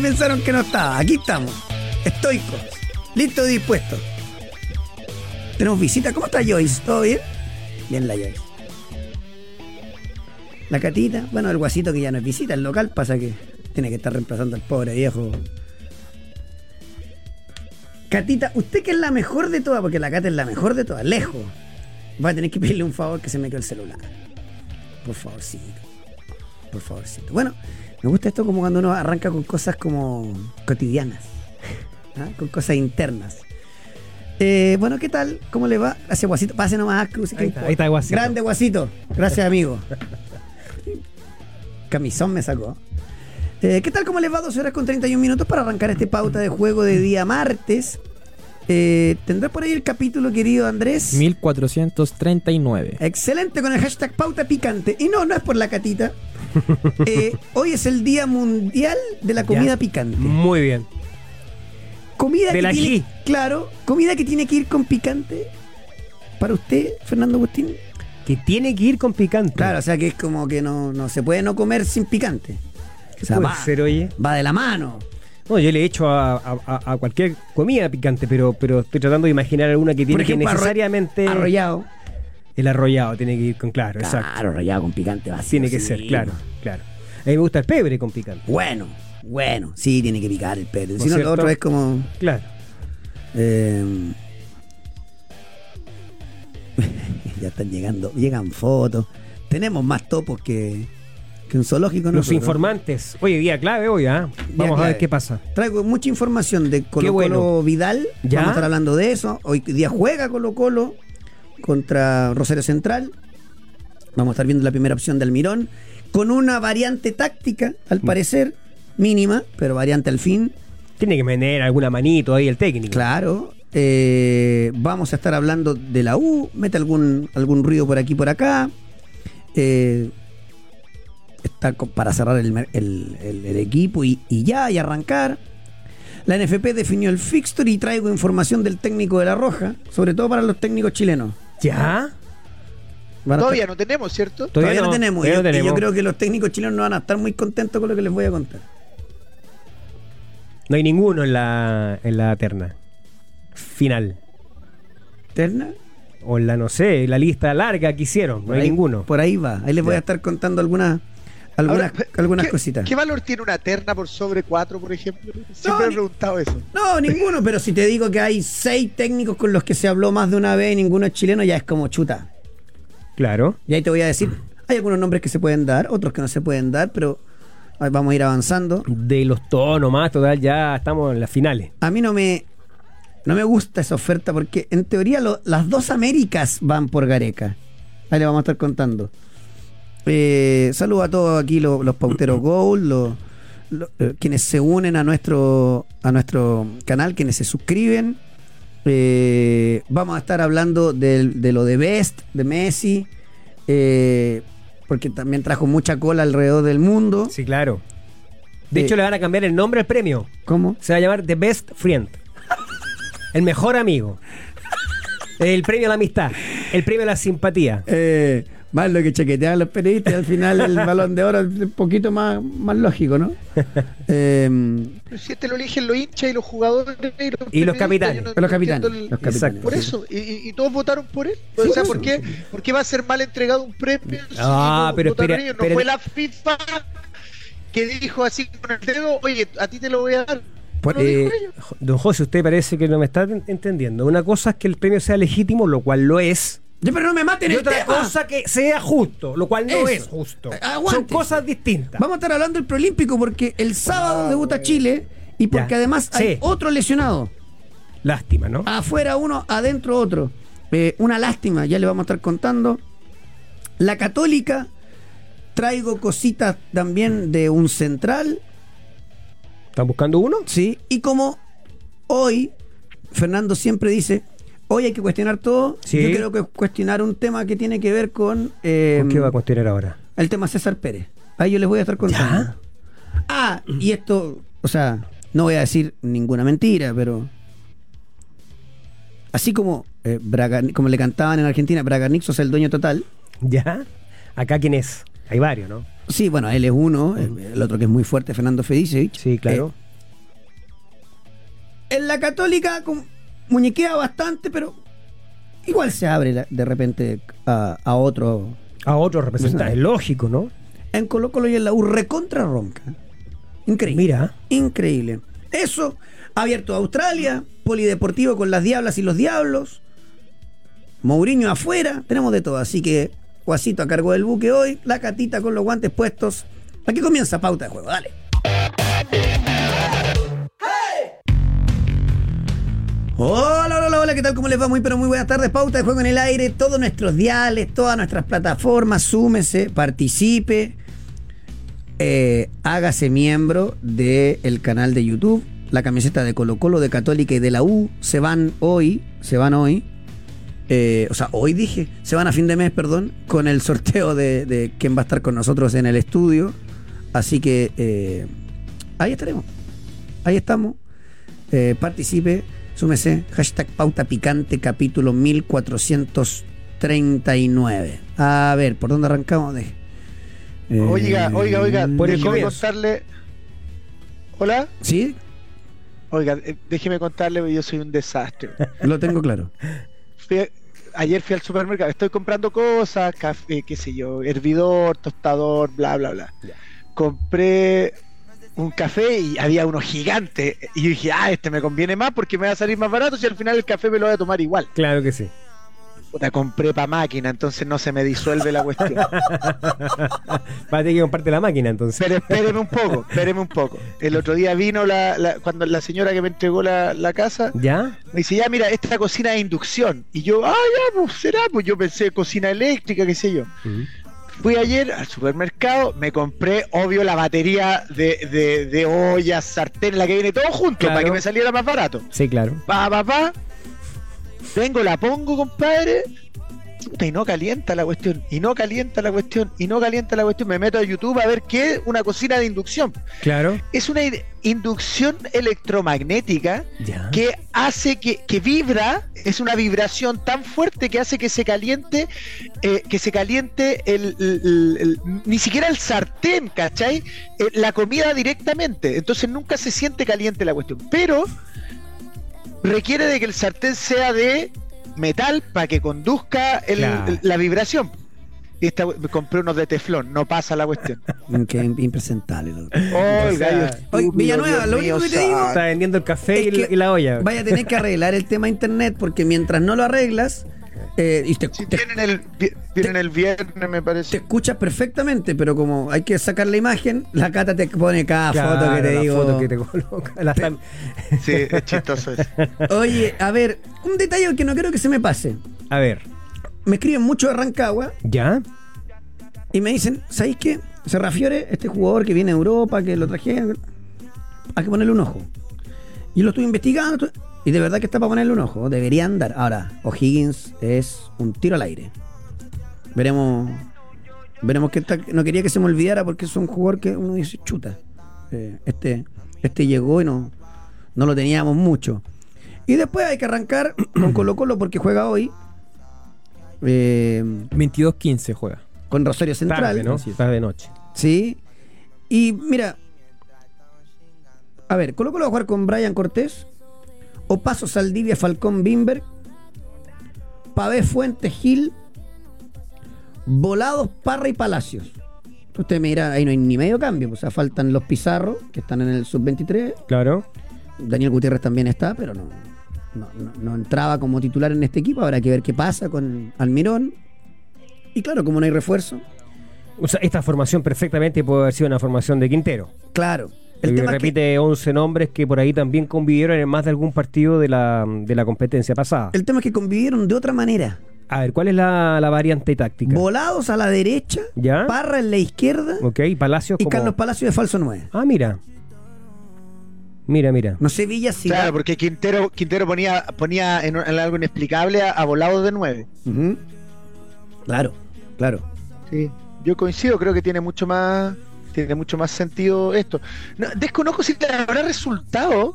pensaron que no estaba. Aquí estamos. Estoicos. Listos y dispuestos. Tenemos visita. ¿Cómo está Joyce? ¿Todo bien? Bien la Joyce. La Catita. Bueno, el guasito que ya no es visita. El local pasa que tiene que estar reemplazando al pobre viejo. Catita, usted que es la mejor de todas, porque la Cata es la mejor de todas, lejos. Va a tener que pedirle un favor que se me quedó el celular. Por favorcito. Por favorcito. Bueno, me gusta esto como cuando uno arranca con cosas como cotidianas. ¿ah? Con cosas internas. Eh, bueno, ¿qué tal? ¿Cómo le va? Gracias, Guasito. Pase nomás. Ahí está, ahí está, Guasito. Grande, Guasito. Gracias, amigo. Camisón me sacó. Eh, ¿Qué tal? ¿Cómo les va? 12 horas con 31 minutos para arrancar este pauta de juego de día martes. Eh, ¿Tendrá por ahí el capítulo, querido Andrés? 1439. Excelente con el hashtag pauta picante. Y no, no es por la catita. Eh, hoy es el Día Mundial de la Comida Ya. Picante. Muy bien. Comida que Del tiene, ají. claro, comida que tiene que ir con picante. Para usted, Fernando Agustín. Que tiene que ir con picante. Claro, o sea que es como que no, no se puede no comer sin picante. ¿Qué O sea, puede va, ser, oye? va de la mano. No, yo le he hecho a, a- a- cualquier comida picante, pero, pero estoy tratando de imaginar alguna que tiene ejemplo, que necesariamente. arrollado. El arrollado tiene que ir con claro, exacto. Claro, arrollado con picante vacío. Tiene que sí. ser, claro, claro. A mí me gusta el pebre con picante. Bueno, bueno, sí, tiene que picar el. ¿No Si no, lo otro es como. Claro. eh, ya están llegando, llegan fotos. Tenemos más topos que, que un zoológico. Los nosotros. informantes. Oye, día clave hoy, ¿ah? Vamos a ver qué pasa. Traigo mucha información de Colo Colo bueno. Vidal. ¿Ya? Vamos a estar hablando de eso. Hoy día juega Colo Colo contra Rosario Central. Vamos a estar viendo la primera opción de Almirón. Con una variante táctica, al Mm. parecer, mínima, pero variante al fin. Tiene que meter alguna manito ahí el técnico. Claro. eh, vamos a estar hablando de la U. Mete algún, algún ruido por aquí por acá. Eh, está para cerrar el, mer- el- el- el equipo y, y ya, y arrancar. La NFP definió el fixture y traigo información del técnico de La Roja, sobre todo para los técnicos chilenos. ¿Ya? Todavía estar- no tenemos, ¿cierto? todavía no, tenemos. todavía y, no yo- y yo creo que los técnicos chilenos no van a estar muy contentos con lo que les voy a contar. No hay ninguno en la, en la terna. Final. ¿Terna? O en la, no sé, la lista larga que hicieron. No Por hay ahí- ninguno. Por ahí va. Ahí les voy a estar contando algunas, algunas, Ahora, algunas ¿qué- cositas. ¿Qué valor tiene una terna por sobre cuatro, por ejemplo? Siempre No, he preguntado eso. No, ninguno, pero si te digo que hay seis técnicos con los que se habló más de una vez y ninguno es chileno, ya es como chuta. Claro. Y ahí te voy a decir, hay algunos nombres que se pueden dar, otros que no se pueden dar, pero vamos a ir avanzando. De los tonos más, total, ya estamos en las finales. A mí no me, no me gusta esa oferta porque en teoría lo- las dos Américas van por Gareca. Ahí le vamos a estar contando. Eh, saludo a todos aquí los, los pauteros Gold, los, los, eh, quienes se unen a nuestro, a nuestro canal, quienes se suscriben. Eh, vamos a estar hablando de, lo de Best, de Messi, eh, porque también trajo mucha cola alrededor del mundo. Sí, claro. De Eh, hecho, le van a cambiar el nombre al premio. ¿Cómo? Se va a llamar The Best Friend. El mejor amigo. El premio a la amistad. El premio a la simpatía. Eh, más lo que chaquetean los periodistas al final el balón de oro es un poquito más, más lógico, ¿no? Eh, Pero si este lo eligen los hinchas y los jugadores y los, Y los capitanes. no- los capitanes. entiendo el- los capitanes. Exacto. Por eso, y, y- todos votaron por él. Sí, o sea, por ¿por qué. ¿por qué va a ser mal entregado un premio? si Ah, no pero espera, ellos? No espera. fue la FIFA que dijo así con el dedo, oye, a ti te lo voy a dar. Por- dijo Eh, don José, usted parece que no me está en- entendiendo. Una cosa es que el premio sea legítimo, lo cual lo es. Ya, pero no me maten Y el otra tema. cosa que sea justo, lo cual no Eso. es justo. Eh, aguante. Son cosas distintas. Vamos a estar hablando del preolímpico porque el sábado debuta Chile y porque Ya. además hay Sí. otro lesionado. Lástima, ¿no? Afuera uno, adentro otro. Eh, una lástima, ya le vamos a estar contando. La Católica, traigo cositas también de un central, ¿Están buscando uno? ¿sí? Y como hoy, Fernando siempre dice, hoy hay que cuestionar todo, Sí. yo creo que cuestionar un tema que tiene que ver con... eh, ¿Con qué va a cuestionar ahora? el tema César Pérez. Ahí yo les voy a estar contando. ¿Ya? Ah, y esto, o sea, no voy a decir ninguna mentira, pero así como eh, Braga- como le cantaban en Argentina, Bragarnik sos el dueño total. ¿Ya? ¿Acá quién es? Hay varios, ¿no? Sí, bueno, él es uno, el, el otro que es muy fuerte, Fernando Fedicevich. Sí, claro. Eh, en la Católica muñequea bastante, pero igual se abre la- de repente a, a otro. A otros representantes, es lógico, ¿no? En Colo Colo y en la U recontra ronca. Increíble. Mira. Increíble. Eso, abierto a Australia, polideportivo con las diablas y los diablos. Mourinho afuera, tenemos de todo. Así que, Guasito a cargo del buque hoy, la catita con los guantes puestos. Aquí comienza pauta de juego, dale. Hola, hola, hola, ¿qué tal? ¿Cómo les va? Muy, pero muy buenas tardes. Pauta de juego en el aire, todos nuestros diales, todas nuestras plataformas, súmese, participe, eh, hágase miembro del canal de YouTube. La camiseta de Colo Colo, de Católica y de la U se van hoy, se van hoy. eh, o sea, hoy dije, se van a fin de mes, perdón, con el sorteo de, de quién va a estar con nosotros en el estudio. Así que eh, ahí estaremos. Ahí estamos. Eh, participe, súmese. Hashtag pauta picante, capítulo 1439. A ver, ¿por dónde arrancamos? De, eh, Oiga, oiga, oiga, Por el déjeme contarle. Hola, ¿Sí? oiga, eh, déjeme contarle yo soy un desastre. Lo tengo claro. Fui ayer fui al supermercado, estoy comprando cosas, café, qué sé yo, hervidor, tostador, bla, bla, bla. Compré un café y había uno gigante. Y yo dije, ah, este me conviene más porque me va a salir más barato si al final el café me lo voy a tomar igual. Claro que sí. La compré para máquina, entonces no se me disuelve la cuestión. Va a tener que comprarte la máquina entonces. Pero espéreme un poco, espéreme un poco. El otro día vino la, la- cuando la señora que me entregó la, la casa, ¿Ya? me dice, ya mira, esta cocina de inducción. Y yo, ah, ya, pues será, pues yo pensé cocina eléctrica, qué sé yo. Fui ayer al supermercado, me compré, obvio, la batería de, de, de ollas, sartén, la que viene todo junto, Claro. para que me saliera más barato. Sí, claro. Pa, pa, pa. Vengo, la pongo, compadre. Puta, y no calienta la cuestión, y no calienta la cuestión, y no calienta la cuestión. Me meto a YouTube a ver qué es una cocina de inducción. Claro. Es una in- inducción electromagnética Ya. que hace que, que vibra, es una vibración tan fuerte que hace que se caliente, eh, que se caliente el, el- el- el- ni siquiera el sartén, ¿cachai? Eh, la comida directamente. Entonces nunca se siente caliente la cuestión. Pero requiere de que el sartén sea de metal para que conduzca el- Claro. el- la vibración. Y esta, me compré unos de teflón, no pasa la cuestión. Que impresentable. lo- Oh, el gallo Oye, estúpido, Villanueva, Dios lo único que te digo-. Está vendiendo el café y la olla. Vaya a tener que arreglar el tema internet porque mientras no lo arreglas, eh, y te, Si te- tienen el, viernes, me te parece. escuchas perfectamente, pero como hay que sacar la imagen, la cata te pone cada Claro, foto que te la digo. foto que te coloca. La Sí, es chistoso eso. Oye, a ver, un detalle que no quiero que se me pase. A ver. Me escriben mucho de Rancagua ¿Ya? y me dicen, ¿sabéis qué? Se refiere este jugador que viene de Europa, que lo trajeron. Hay que ponerle un ojo. Yo lo estuve investigando y de verdad que está para ponerle un ojo. Debería andar. Ahora, O'Higgins es un tiro al aire. Veremos. Veremos que está- no quería que se me olvidara porque es un jugador que uno dice chuta. Eh, este, este llegó y no, no lo teníamos mucho. Y después hay que arrancar con Colo Colo porque juega hoy. eh, 22-15 juega. con Rosario Central. Tarde, ¿no? Es. Tarde de noche. Sí. Y mira. A ver, Colo Colo va a jugar con Brian Cortés. Opaso Saldivia, Falcón, Bimberg. Pavé Fuentes, Gil. Volados, Parra y Palacios. Usted me dirá, ahí no hay ni medio cambio. O sea, faltan los Pizarro, que están en el sub-23. Claro. Daniel Gutiérrez también está, pero no, no, no- no entraba como titular en este equipo. Habrá que ver qué pasa con Almirón. Y claro, como no hay refuerzo, O sea, esta formación perfectamente puede haber sido una formación de Quintero. claro. El tema es que- repite 11 nombres que por ahí también convivieron en más de algún partido de la, de la competencia pasada. El tema es que convivieron de otra manera. A ver, ¿cuál es la, la variante táctica? Volados a la derecha, ¿Ya? Parra en la izquierda Ok, Palacios y como... Carlos Palacio de falso 9. Ah, mira. Mira, mira. No sé, Villa si. Claro, porque Quintero, Quintero ponía, ponía en, en algo inexplicable a, a volados de nueve. Ujú. Claro, claro. Sí. Yo coincido, creo que tiene mucho más, tiene mucho más sentido esto. No, desconozco si le habrá resultado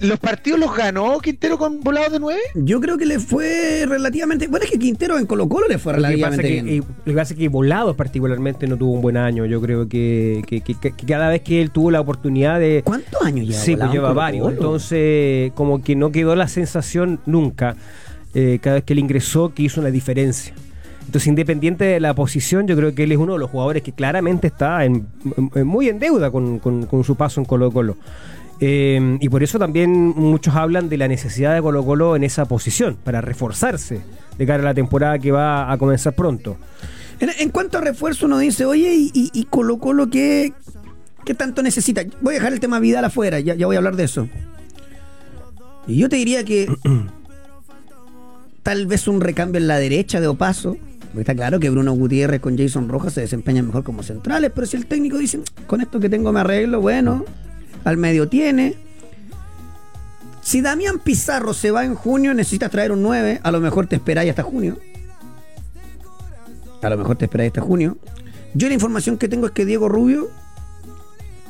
¿Los partidos los ganó Quintero con volados de 9? Yo creo que le fue relativamente. Bueno, es que Quintero en Colo Colo le fue Lo que, pasa relativamente que, bien. eh, lo que pasa es que Volados particularmente no tuvo un buen año. Yo creo que, que- que- que cada vez que él tuvo la oportunidad de... ¿Cuántos años lleva? Sí, pues lleva Colo varios. Colo? Entonces, como que no quedó la sensación nunca, eh, cada vez que él ingresó, que hizo una diferencia. Entonces, independiente de la posición, yo creo que él es uno de los jugadores que claramente está en- muy en deuda con, su paso en Colo Colo. Eh, y por eso también muchos hablan de la necesidad de Colo Colo en esa posición, para reforzarse de cara a la temporada que va a comenzar pronto. En, cuanto a refuerzo, uno dice, oye, ¿y, y, y Colo Colo qué, qué tanto necesita? Voy a dejar el tema Vidal afuera, ya, ya voy a hablar de eso. Y yo te diría que tal vez un recambio en la derecha de Opaso. Está claro que Bruno Gutiérrez con Jason Rojas se desempeñan mejor como centrales, pero si el técnico dice, con esto que tengo me arreglo, bueno, al medio tiene. Si Damián Pizarro se va en junio, necesitas traer un 9, a lo mejor te esperáis hasta junio. A lo mejor te esperáis hasta junio. Yo la información que tengo es que Diego Rubio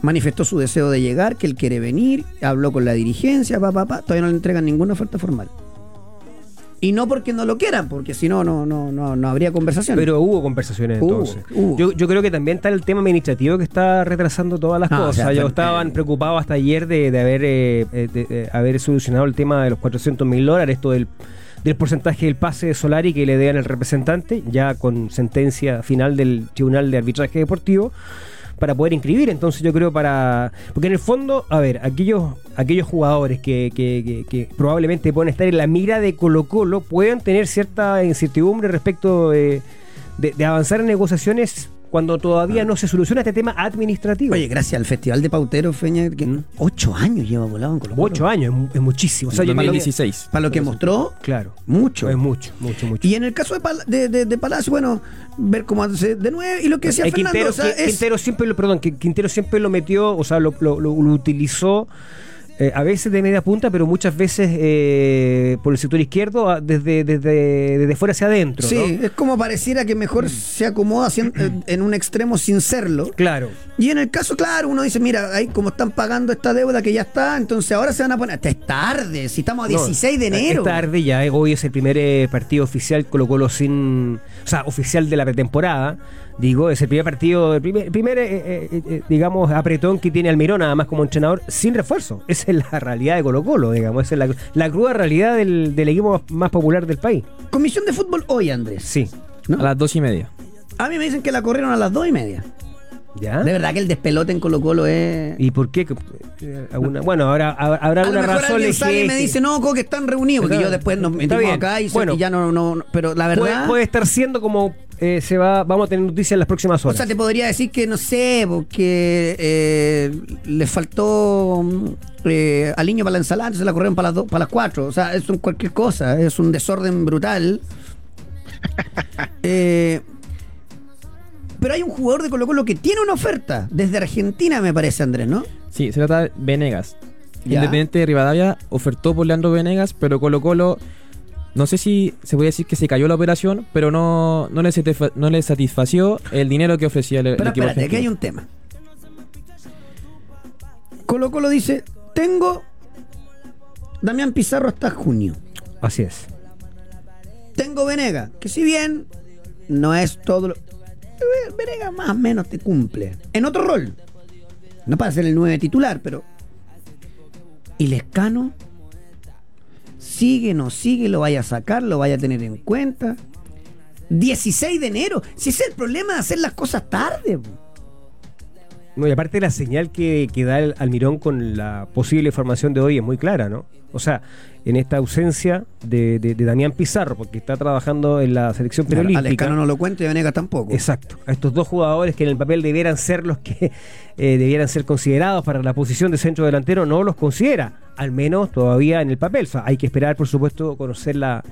manifestó su deseo de llegar, que él quiere venir, habló con la dirigencia, pa, pa, pa, todavía no le entregan ninguna oferta formal. Y no porque no lo quieran, porque si no, no, no, no, no habría conversación. Pero hubo conversaciones Hubo, entonces. hubo. Yo, yo creo que también está el tema administrativo que está retrasando todas las Ah, o cosas. sea, Yo estaban eh, preocupados hasta ayer de, de haber, eh, eh, de, eh, haber solucionado el tema de los 400 mil dólares, esto del, del porcentaje del pase de Solari que le den al representante, ya con sentencia final del Tribunal de Arbitraje Deportivo para poder inscribir. Entonces yo creo para... Porque en el fondo, a ver, aquellos, aquellos jugadores que, que- probablemente pueden estar en la mira de Colo Colo pueden tener cierta incertidumbre respecto de, de- de avanzar en negociaciones cuando todavía no se soluciona este tema administrativo. Oye, gracias al Festival de Pauteros, Feña, que ¿Mm? ocho años lleva volado en Colo Colo. Ocho años, es mu- es muchísimo. O sea, yo creo que- 2016. Para lo que mostró, Claro. mucho. Es mucho, mucho, mucho. Y en el caso de, Pal- de, de- de Palacio, bueno, ver cómo hace de nuevo. Y lo que decía Eh, Fernando, Quintero, o sea, Qui- es- Quintero siempre lo, perdón, que Quintero siempre lo metió, o sea, lo, lo- lo- lo utilizó eh, a veces de media punta, pero muchas veces eh, por el sector izquierdo, desde, desde, desde fuera hacia adentro. Sí, ¿no? es como pareciera que mejor se acomoda haciendo- en- en un extremo sin serlo. Claro. Y en el caso, claro, uno dice, mira, ahí como están pagando esta deuda que ya está, entonces ahora se van a poner. Es tarde, si estamos a 16 de enero. Es tarde ya, eh, hoy es el primer eh, partido oficial Colo Colo sin... O sea, oficial de la pretemporada. Digo, es el primer partido, el primer, primer eh, eh, eh, digamos, apretón que tiene Almirón, nada más como entrenador, sin refuerzo. Esa es la realidad de Colo Colo, digamos. Esa es la, la cruda realidad del, del equipo más, más popular del país. Comisión de fútbol hoy, Andrés. Sí. ¿no? A las dos y media. A mí me dicen que la corrieron a las dos y media. ¿Ya? De verdad que el despelote en Colo Colo es... ¿Y por qué? Alguna- bueno, habrá, habrá habrá a lo alguna mejor razón alguien sale y me dice, no, que están reunidos, porque yo después nos metimos acá y, se- Bueno. y ya no, no, no- Pero la Puede, verdad... puede estar siendo como eh, se va, vamos a tener noticias en las próximas O horas. sea, te podría decir que, no sé, porque eh, le faltó mm, eh, al niño para la ensalada, entonces la corrieron para las, dos- para las cuatro. O sea, es un cualquier cosa, es un desorden brutal. Eh, pero hay un jugador de Colo Colo que tiene una oferta, desde Argentina me parece, Andrés, ¿no? Sí, se trata de Venegas. Ya. Independiente de Rivadavia ofertó por Leandro Venegas, pero Colo Colo, no sé si se puede decir que se cayó la operación, pero no, no, le, no le satisfació el dinero que ofrecía el, el Pero equipo espérate, aquí hay un tema. Colo Colo dice, tengo Damián Pizarro hasta junio. Así es. Tengo Venega, que si bien no es todo lo... Venega más o menos te cumple. En otro rol. No para ser el 9 titular, pero... Y Lescano sigue, no sigue, lo vaya a sacar, lo vaya a tener en cuenta. 16 de enero. Si es el problema de hacer las cosas tarde. No, y aparte la señal que, que da el Almirón con la posible formación de hoy es muy clara, ¿no? O sea, en esta ausencia de, de- de Damián Pizarro, porque está trabajando en la selección preolímpica. Lescano no lo cuento y a Venega tampoco. Exacto. A estos dos jugadores que en el papel debieran ser los que eh, debieran ser considerados para la posición de centro delantero, no los considera, al menos todavía en el papel. O sea, hay que esperar, por supuesto, conocer la,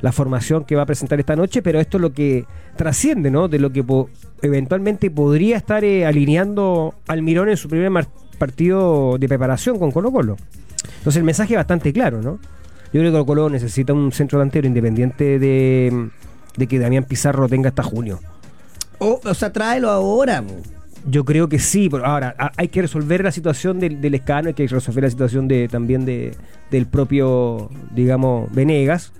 la formación que va a presentar esta noche, pero esto es lo que trasciende, ¿no? De lo que po- eventualmente podría estar eh, alineando Almirón en su primer partido de preparación con Colo Colo. Entonces el mensaje es bastante claro, ¿no? Yo creo que Colo Colo necesita un centro delantero independiente de, de que Damián Pizarro tenga hasta junio. O, o sea, tráelo ahora. Yo creo que sí, pero ahora a- hay que resolver la situación del, del escano, hay que resolver la situación de también de, del propio, digamos, Venegas.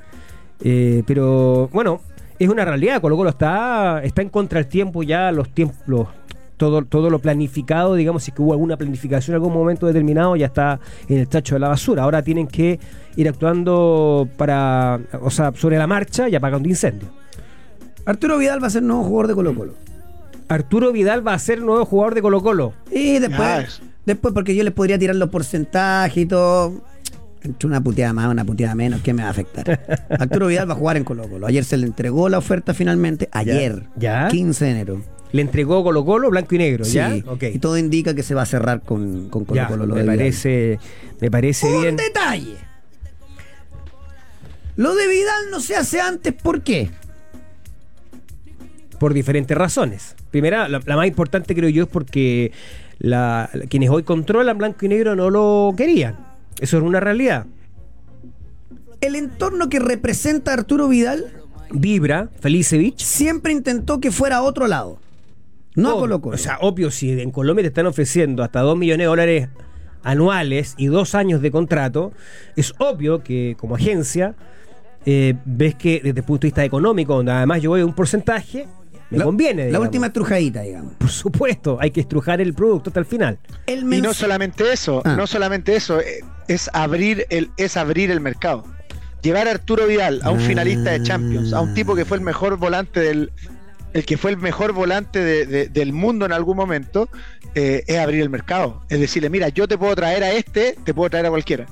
Eh, pero bueno, es una realidad, Colo Colo está, está en contra del tiempo ya, los tiempos, los- todo, todo lo planificado, digamos, si es que hubo alguna planificación en algún momento determinado, ya está en el tacho de la basura. Ahora tienen que ir actuando para, o sea, sobre la marcha y apagando incendios. Arturo Vidal va a ser nuevo jugador de Colo Colo. Arturo Vidal va a ser nuevo jugador de Colo Colo. Y después, Ah, es- después porque yo les podría tirar los porcentajes y todo. Entre una puteada más, una puteada menos, ¿qué me va a afectar? Arturo Vidal va a jugar en Colo Colo. Ayer se le entregó la oferta finalmente, ayer, Ya. 15 de enero. Le entregó Colo Colo blanco y negro, ¿ya? Sí, Ok. y todo indica que se va a cerrar con, con Colo Ya, Colo. lo me de Vidal. parece, me parece Un bien. detalle. Lo de Vidal no se hace antes, ¿por qué? por diferentes razones. Primera, la, la más importante creo yo es porque la- quienes hoy controlan blanco y negro no lo querían. Eso es una realidad. El entorno que representa a Arturo Vidal Vibra, Felicevich. siempre intentó que fuera a otro lado. No a Obvio. Colo Colo. O sea, obvio, si en Colombia te están ofreciendo hasta 2 millones de dólares anuales y dos años de contrato, es obvio que como agencia eh, ves que desde el punto de vista económico, donde además yo voy a un porcentaje, me la, conviene. La última estrujadita, digamos. Por supuesto, hay que estrujar el producto hasta el final. El Y no solamente eso, Ah. no solamente eso, eh, es abrir el, es abrir el mercado. Llevar a Arturo Vidal, a un Ah. finalista de Champions, a un tipo que fue el mejor volante del, el que fue el mejor volante de- de- del mundo en algún momento, eh, es abrir el mercado. Es decirle, mira, yo te puedo traer a este, te puedo traer a cualquiera.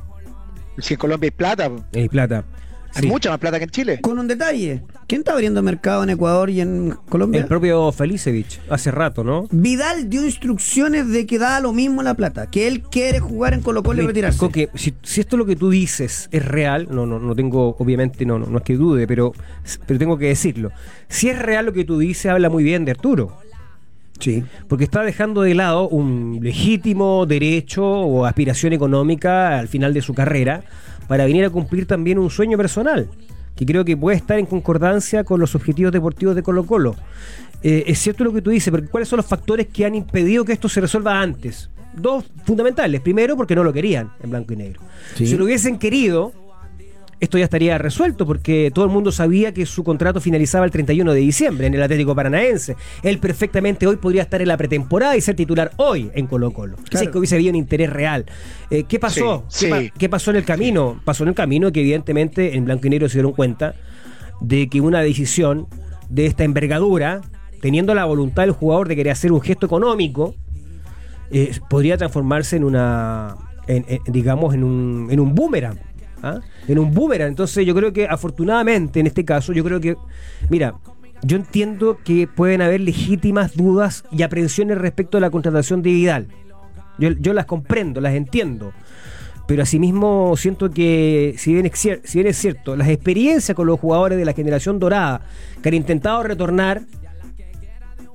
Si en Colombia hay plata, po. El plata. hay Sí. mucha más plata que en Chile. Con un detalle. ¿Quién está abriendo mercado en Ecuador y en Colombia? El propio Felicevich, hace rato, ¿no? Vidal dio instrucciones de que da lo mismo la plata, que él quiere jugar en Colo Colo y retirarse. Coque, si, si esto lo que tú dices es real, no, no, no tengo, obviamente, no, no, no es que dude, pero, pero tengo que decirlo. Si es real lo que tú dices, habla muy bien de Arturo. Sí. Porque está dejando de lado un legítimo derecho o aspiración económica al final de su carrera para venir a cumplir también un sueño personal, que creo que puede estar en concordancia con los objetivos deportivos de Colo Colo. Eh, es cierto lo que tú dices, pero ¿cuáles son los factores que han impedido que esto se resuelva antes? Dos fundamentales. Primero, porque no lo querían en blanco y negro. Sí. Si lo hubiesen querido, esto ya estaría resuelto porque todo el mundo sabía que su contrato finalizaba el 31 de diciembre en el Atlético Paranaense. Él perfectamente hoy podría estar en la pretemporada y ser titular hoy en Colo Colo. Si Claro. es que hubiese habido un interés real. Eh, ¿Qué pasó? Sí, ¿Qué, pa- sí. qué pasó en el camino? Pasó en el camino que evidentemente en blanco y negro se dieron cuenta de que una decisión de esta envergadura, teniendo la voluntad del jugador de querer hacer un gesto económico, eh, podría transformarse en una, en- en- digamos, en un, en un boomerang. ¿Ah? En un boomerang. Entonces yo creo que afortunadamente en este caso, yo creo que, mira, yo entiendo que pueden haber legítimas dudas y aprensiones respecto a la contratación de Vidal. Yo, yo las comprendo, las entiendo. Pero asimismo siento que, si bien, es cier- si bien es cierto, las experiencias con los jugadores de la generación dorada que han intentado retornar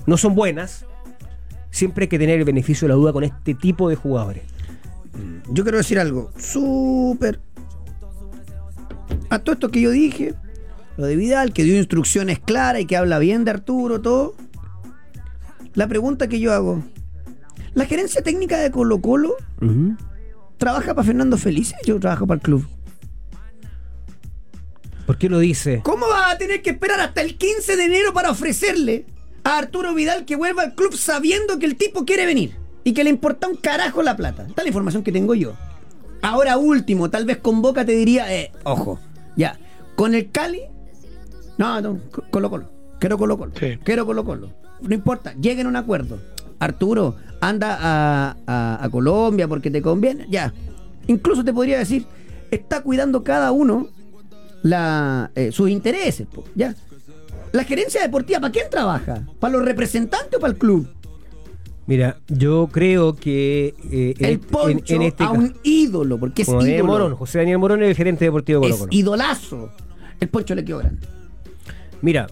no son buenas, siempre hay que tener el beneficio de la duda con este tipo de jugadores. Yo quiero decir algo súper. A todo esto que yo dije, lo de Vidal, que dio instrucciones claras y que habla bien de Arturo, todo. La pregunta que yo hago: ¿la gerencia técnica de Colo Colo trabaja para Fernando Felice? Yo trabajo para el club. ¿Por qué lo dice? ¿Cómo vas a tener que esperar hasta el 15 de enero para ofrecerle a Arturo Vidal que vuelva al club sabiendo que el tipo quiere venir y que le importa un carajo la plata? La información que tengo yo. Ahora último, tal vez con Boca te diría, eh, ojo, ya, con el Cali, no, no, co- Colo Colo, quiero Colo Colo, Sí. quiero Colo Colo, no importa, lleguen a un acuerdo. Arturo, anda a, a- a Colombia porque te conviene, ya. Incluso te podría decir, está cuidando cada uno la, eh, sus intereses, po, ¿ya? La gerencia deportiva, ¿para quién trabaja? ¿Para los representantes o para el club? Mira, yo creo que eh, El en- poncho en, en este a un ídolo, porque es como Daniel ídolo. Morón, José Daniel Morón es el gerente deportivo de Colo es idolazo. El poncho le quedó grande. Mira,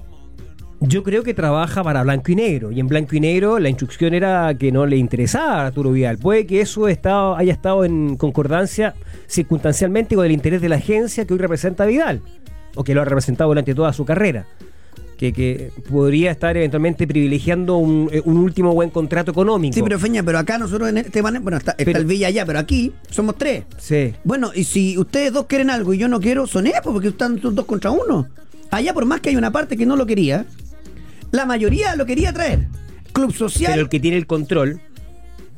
yo creo que trabaja para blanco y negro. Y en blanco y negro la instrucción era que no le interesaba a Arturo Vidal. Puede que eso estado- haya estado en concordancia circunstancialmente con el interés de la agencia que hoy representa a Vidal. O que lo ha representado durante toda su carrera. Que, que podría estar eventualmente privilegiando un, eh, un último buen contrato económico. Sí, pero Feña, pero acá nosotros en este bueno, está, está Pero- el Villa allá, pero aquí somos tres. Sí. Bueno, y si ustedes dos quieren algo y yo no quiero, son ellos, porque están dos contra uno. Allá, por más que hay una parte que no lo quería, la mayoría lo quería traer. Club social. Pero el que tiene el control,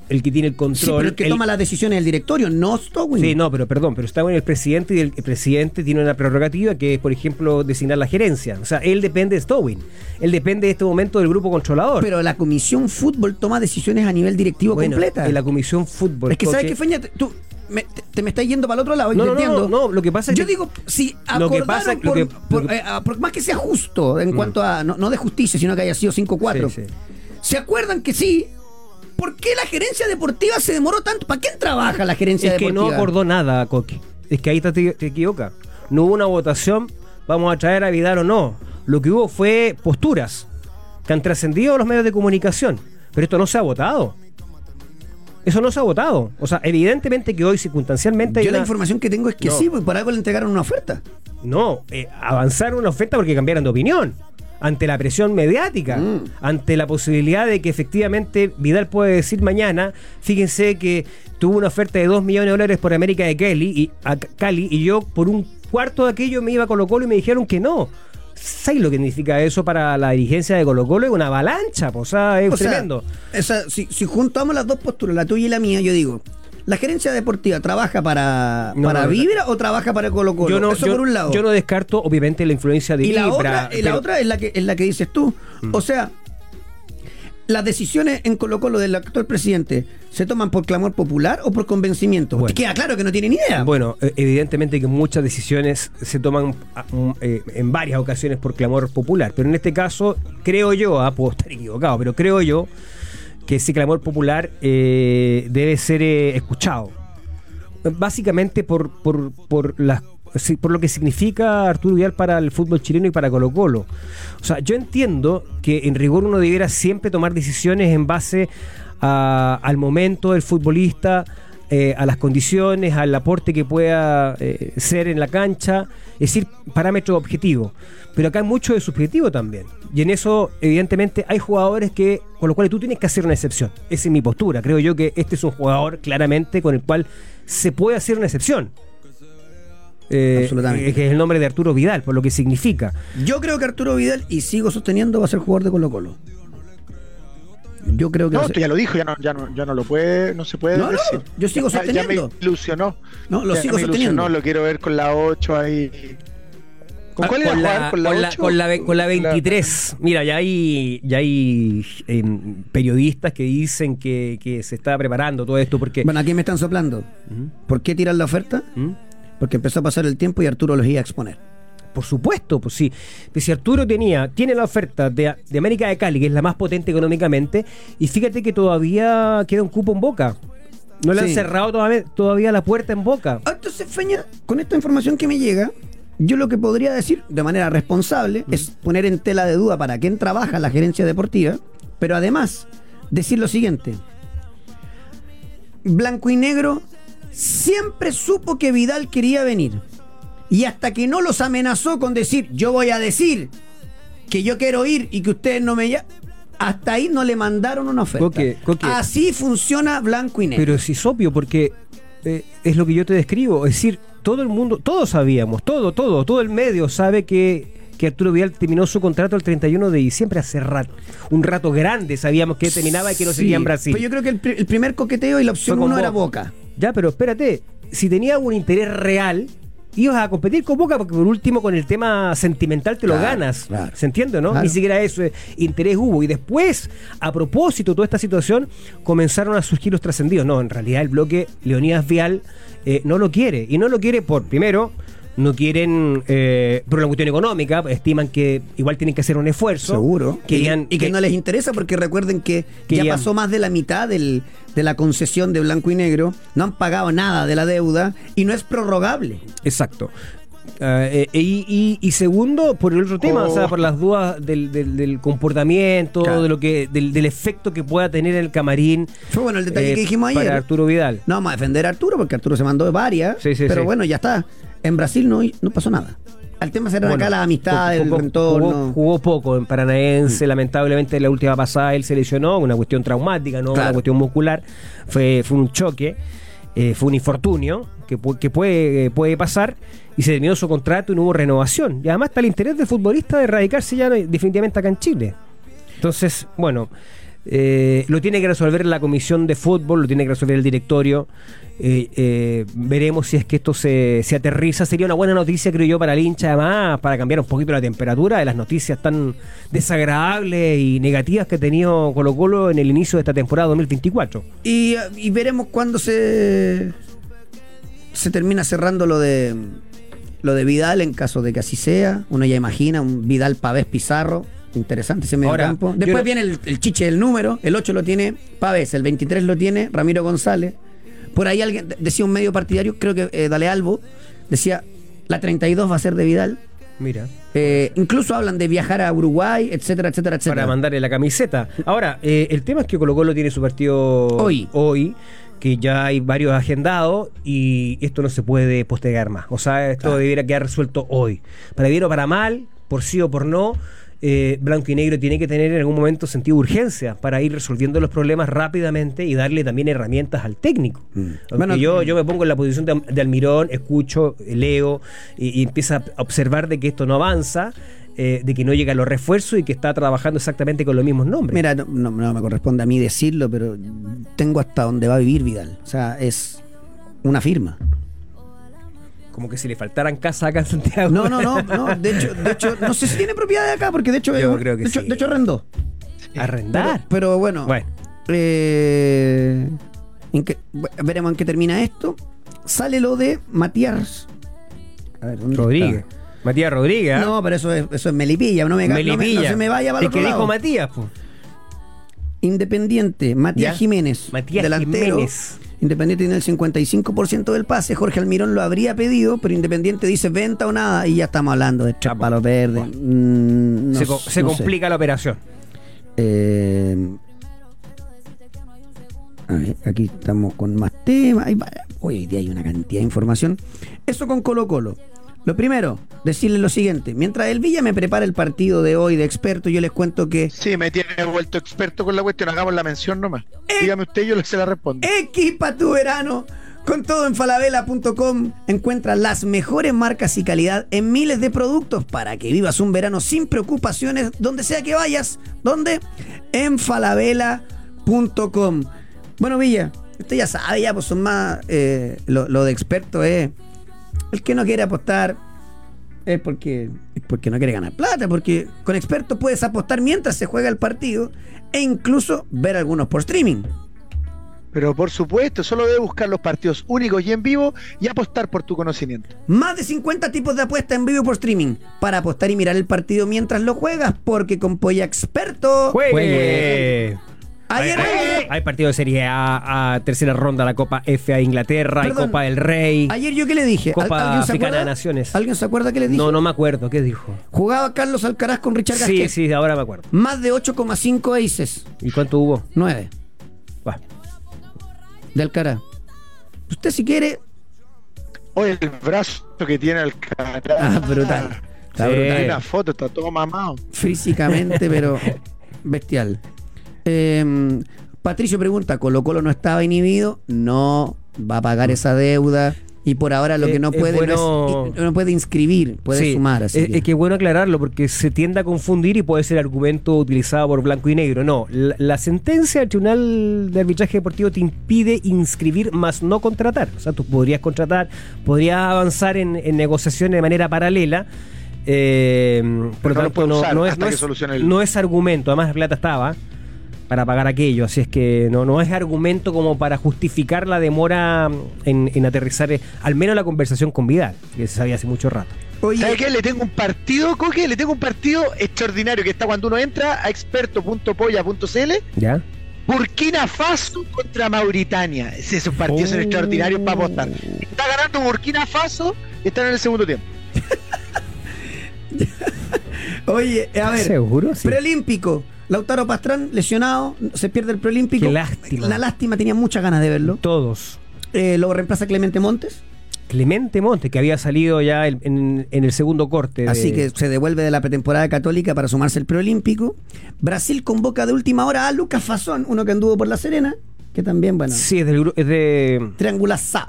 el que tiene el control. sí, pero el que el- toma las decisiones es el directorio, no Stowin. Sí, no, pero perdón, pero está bueno el presidente y el, el presidente tiene una prerrogativa que es, por ejemplo, designar la gerencia. O sea, él depende de Stowin. Él depende de este momento del grupo controlador. Pero la comisión fútbol toma decisiones a nivel directivo bueno, completa. En la comisión fútbol. es que sabes que Feña, tú me, te, te me estás yendo para el otro lado, No, no, entiendo. no, no, lo que pasa es Yo que- digo, si Lo que pasa- lo por, que- por- lo que- eh, ah, por más que sea justo en cuanto a, no, no de justicia, sino que haya sido 5-4, Sí, sí. ¿se acuerdan que sí? ¿Por qué la gerencia deportiva se demoró tanto? ¿Para quién trabaja la gerencia Es que deportiva? no acordó nada, Coque. Es que ahí te, te equivocas. No hubo una votación, vamos a traer a Vidal o no. Lo que hubo fue posturas que han trascendido los medios de comunicación. Pero esto no se ha votado. Eso no se ha votado. O sea, evidentemente que hoy circunstancialmente hay Yo la información que tengo es que No. sí, pues por algo le entregaron una oferta. No, eh, avanzaron una oferta porque cambiaron de opinión. Ante la presión mediática, Mm. ante la posibilidad de que efectivamente Vidal puede decir mañana, fíjense que tuvo una oferta de 2 millones de dólares por América de Cali y, a Cali y yo por un cuarto de aquello me iba a Colo Colo y me dijeron que no. ¿Sabes lo que significa eso para la dirigencia de Colo Colo? Es una avalancha, pues, o sea, es O sea, tremendo. esa- si, si juntamos las dos posturas, la tuya y la mía, yo digo, ¿la gerencia deportiva trabaja para, No, para no. Vibra o trabaja para Colo Colo? yo no, Eso yo- por un lado. yo no descarto, obviamente, la influencia de y la Vibra, otra, la pero- Mm. otra es la que es la que dices tú. O sea, las decisiones en Colo Colo del actual presidente se toman por clamor popular o por convencimiento. Bueno. Queda claro que no tienen idea. Bueno, eh, evidentemente que muchas decisiones se toman ah, mm, eh, en varias ocasiones por clamor popular, pero en este caso creo yo, ah, puedo estar equivocado, pero creo yo que ese clamor popular eh, debe ser eh, escuchado. Básicamente por, por, por las por lo que significa Arturo Vidal para el fútbol chileno y para Colo Colo. O sea, yo entiendo que en rigor uno debiera siempre tomar decisiones en base a- al momento del futbolista, eh, a las condiciones, al aporte que pueda eh, ser en la cancha, es decir, parámetros objetivos. Pero acá hay mucho de subjetivo también. Y en eso, evidentemente, hay jugadores que con los cuales tú tienes que hacer una excepción. Esa es mi postura. Creo yo que este es un jugador claramente con el cual se puede hacer una excepción. Eh, Absolutamente. que es el nombre de Arturo Vidal, por lo que significa. Yo creo que Arturo Vidal, y sigo sosteniendo, va a ser jugador de Colo Colo. Yo creo que No, ser- ya lo dijo, ya no, ya no, ya no lo puede, no se puede No, no, decir. yo sigo Ya- Ya sosteniendo. me ilusionó. No, lo Ya sigo me sosteniendo. ilusionó, lo quiero ver con la 8 ahí. ¿Con cuál iba a con, jugar? la, ¿Con la con la- 8? con la ve- con la 23. Mira, ya hay, ya hay em, periodistas que dicen que, que se está preparando todo esto porque... Bueno, aquí me están soplando. ¿Por qué tirar la oferta? ¿Mm? Porque empezó a pasar el tiempo y Arturo los iba a exponer. Por supuesto, pues sí. Pues si Arturo tenía, tiene la oferta de, de América de Cali, que es la más potente económicamente, y fíjate que todavía queda un cupo en boca. No le han cerrado todavía, todavía la puerta en boca. Ah, Entonces, Feña, con esta información que me llega, yo lo que podría decir de manera responsable es poner en tela de duda para quién trabaja la gerencia deportiva, pero además decir lo siguiente. Blanco y Negro siempre supo que Vidal quería venir. Y hasta que no los amenazó con decir, yo voy a decir que yo quiero ir y que ustedes no me llaman, hasta ahí no le mandaron una oferta. Coque, Coque. Así funciona Blanco y Negro. Pero es obvio, porque eh, es lo que yo te describo. Es decir, todo el mundo, todos sabíamos, todo, todo, todo el medio sabe que, que Arturo Vidal terminó su contrato el 31 de diciembre, hace rato, un rato grande sabíamos que terminaba y que no Sí, seguía en Brasil. Pero yo creo que el, el primer coqueteo y la opción uno era Boca. Boca. Ya, pero espérate, si tenía un interés real, ibas a competir con Boca porque por último con el tema sentimental te lo Claro, ganas. claro. ¿Se entiende, no? Claro. Ni siquiera eso, eh, interés hubo. Y después, a propósito de toda esta situación, comenzaron a surgir los trascendidos. No, en realidad el bloque Leonidas Vial eh, no lo quiere. Y no lo quiere por, primero, no quieren eh, por una cuestión económica, estiman que igual tienen que hacer un esfuerzo. Seguro. Querían- y, y que, que- no les interesa porque recuerden que ya pasó más de la mitad del- de la concesión de blanco y negro. No han pagado nada de la deuda y no es prorrogable. Exacto. Ah, eh, y, y- y segundo, por el otro tema, Oh. o sea, por las dudas del, del- del comportamiento, Claro. de lo que, del, del efecto que pueda tener en el camarín. Fue bueno el detalle eh, que dijimos ayer. Para Arturo Vidal. No vamos a defender a Arturo porque Arturo se mandó varias. Sí, sí, pero sí. bueno, ya está. En Brasil no, no pasó nada. Al tema serán Bueno, acá las amistades, jugó- el entorno. Jugó, jugó poco en Paranaense, lamentablemente en la última pasada él se lesionó, una cuestión traumática, no Claro. una cuestión muscular, fue, fue un choque, eh, fue un infortunio que, que puede, eh, puede pasar y se terminó su contrato y no hubo renovación. Y además está el interés del futbolista de radicarse ya no- definitivamente acá en Chile. Entonces, bueno, eh, lo tiene que resolver la comisión de fútbol, lo tiene que resolver el directorio. Eh, eh, veremos si es que esto se, aterriza. Sería una buena noticia, creo yo, para el hincha, además, para cambiar un poquito la temperatura de las noticias tan desagradables y negativas que ha tenido Colo Colo en el inicio de esta temporada 2024. Y, y veremos cuándo se se termina cerrando lo de lo de Vidal en caso de que así sea. Uno ya imagina un Vidal Pavés Pizarro. Interesante ese medio Ahora, campo. Después no- viene el, el chiche del número. El 8 lo tiene Pavés, el 23 lo tiene Ramiro González. Por ahí alguien decía un medio partidario, creo que eh, Dale Albo, decía la 32 va a ser de Vidal. Mira. Eh, incluso hablan de viajar a Uruguay, etcétera, etcétera, etcétera. para mandarle la camiseta. Ahora, eh, el tema es que Colo Colo tiene su partido Hoy. hoy, que ya hay varios agendados y esto no se puede postergar más. O sea, esto debiera quedar resuelto hoy. Para bien o para mal, por sí o por no, eh, Blanco y Negro tiene que tener en algún momento sentido de urgencia para ir resolviendo los problemas rápidamente y darle también herramientas al técnico. Aunque Bueno, yo, yo me pongo en la posición de, de Almirón, escucho, leo y, y empiezo a observar de que esto no avanza. eh, de que no llegan los refuerzos y que está trabajando exactamente con los mismos nombres. Mira, no, no- no me corresponde a mí decirlo, pero tengo hasta dónde va a vivir Vidal. O sea, es una firma. Como que si le faltaran casa acá en Santiago. No, no, no, no. De hecho, de hecho, no sé si tiene propiedad de acá, porque de hecho, Yo es- creo que de, hecho de hecho arrendó. Arrendar. Pero, pero bueno, Bueno. eh, en qué- veremos en qué termina esto. Sale lo de Matías. A ver, ¿dónde Rodríguez. está? Matías Rodríguez. ¿ah? No, pero eso es, eso es Melipilla. No me, no me- Melipilla. no se me vaya para el El que dijo. Matías, pues. Independiente, Matías Ya. Jiménez. Matías delantero. Jiménez. Independiente tiene el 55% del pase. Jorge Almirón lo habría pedido, pero Independiente dice venta o nada. Y ya estamos hablando de tres palos verdes. Mm, no se co- sé, se no sé. complica la operación. Eh, a ver, aquí estamos con más temas. Hoy día hay una cantidad de información. Eso con Colo Colo. Lo primero, decirles lo siguiente. Mientras el Villa me prepara el partido de hoy de experto, yo les cuento que Sí, me tiene vuelto experto con la cuestión. Hagamos la mención nomás. Dígame usted, yo se la respondo. Equipa tu verano. Con todo en falabella.com encuentras las mejores marcas y calidad en miles de productos para que vivas un verano sin preocupaciones donde sea que vayas. ¿Dónde? En falabella.com. Bueno, Villa, usted ya sabe, ya pues son más. eh, lo, lo de experto es. El que no quiere apostar es porque, es porque no quiere ganar plata, porque con expertos puedes apostar mientras se juega el partido e incluso ver algunos por streaming. Pero por supuesto, solo debe buscar los partidos únicos y en vivo y apostar por tu conocimiento. Más de 50 tipos de apuesta en vivo por streaming para apostar y mirar el partido mientras lo juegas, porque con Polla Experto. ¡Juegue! Ayer, hay, hay partido de Serie A, a tercera ronda, la Copa FA Inglaterra, hay Perdón. Copa del Rey. ayer yo qué le dije. ¿Al- Copa ¿Alguien se Africana de Naciones. ¿Alguien se acuerda qué le dije? No, no me acuerdo. ¿Qué dijo? Jugaba Carlos Alcaraz con Richard Sí, Gasquet. sí, ahora me acuerdo. Más de 8,5 aces. ¿Y cuánto hubo? 9 Va. de Alcaraz. Usted si quiere. Oye, el brazo que tiene el cara. Ah, brutal. Está Sí. brutal. Hay una foto, está todo mamado. físicamente, pero bestial. Eh, Patricio pregunta, ¿Colo Colo no estaba inhibido? No, va a pagar esa deuda. Y por ahora lo Eh, que no es puede bueno- no, es- no puede inscribir, puede Sí, sumar. Así es, que- es que es bueno aclararlo porque se tiende a confundir y puede ser argumento utilizado por blanco y negro. No, la, la sentencia del Tribunal de Arbitraje Deportivo te impide inscribir más no contratar. O sea, tú podrías contratar, podrías avanzar en, en negociaciones de manera paralela. eh, por no lo tanto, no, no es, no el- no es argumento. Además, la plata estaba para pagar aquello. Así es que no, no es argumento como para justificar la demora en, en aterrizar, eh, al menos la conversación con Vidal, que se sabía hace mucho rato. Oye, ¿Sabe qué? Le tengo un partido, Coque, le tengo un partido extraordinario que está cuando uno entra a experto.polla.cl ¿Ya? Burkina Faso contra Mauritania. Ese es un partido son Oh. extraordinarios para apostar. Está ganando Burkina Faso y están en el segundo tiempo. oye, a ver, ¿Seguro? Sí. preolímpico. Lautaro Pastrán, lesionado, se pierde el preolímpico. Qué lástima. La lástima, tenía muchas ganas de verlo. Todos. Eh, lo reemplaza Clemente Montes. Clemente Montes, que había salido ya en, en- en el segundo corte. de- Así que se devuelve de la pretemporada católica para sumarse al preolímpico. Brasil convoca de última hora a Lucas Fasón, uno que anduvo por La Serena, que también, bueno, Sí, es, del es de. triangulazado.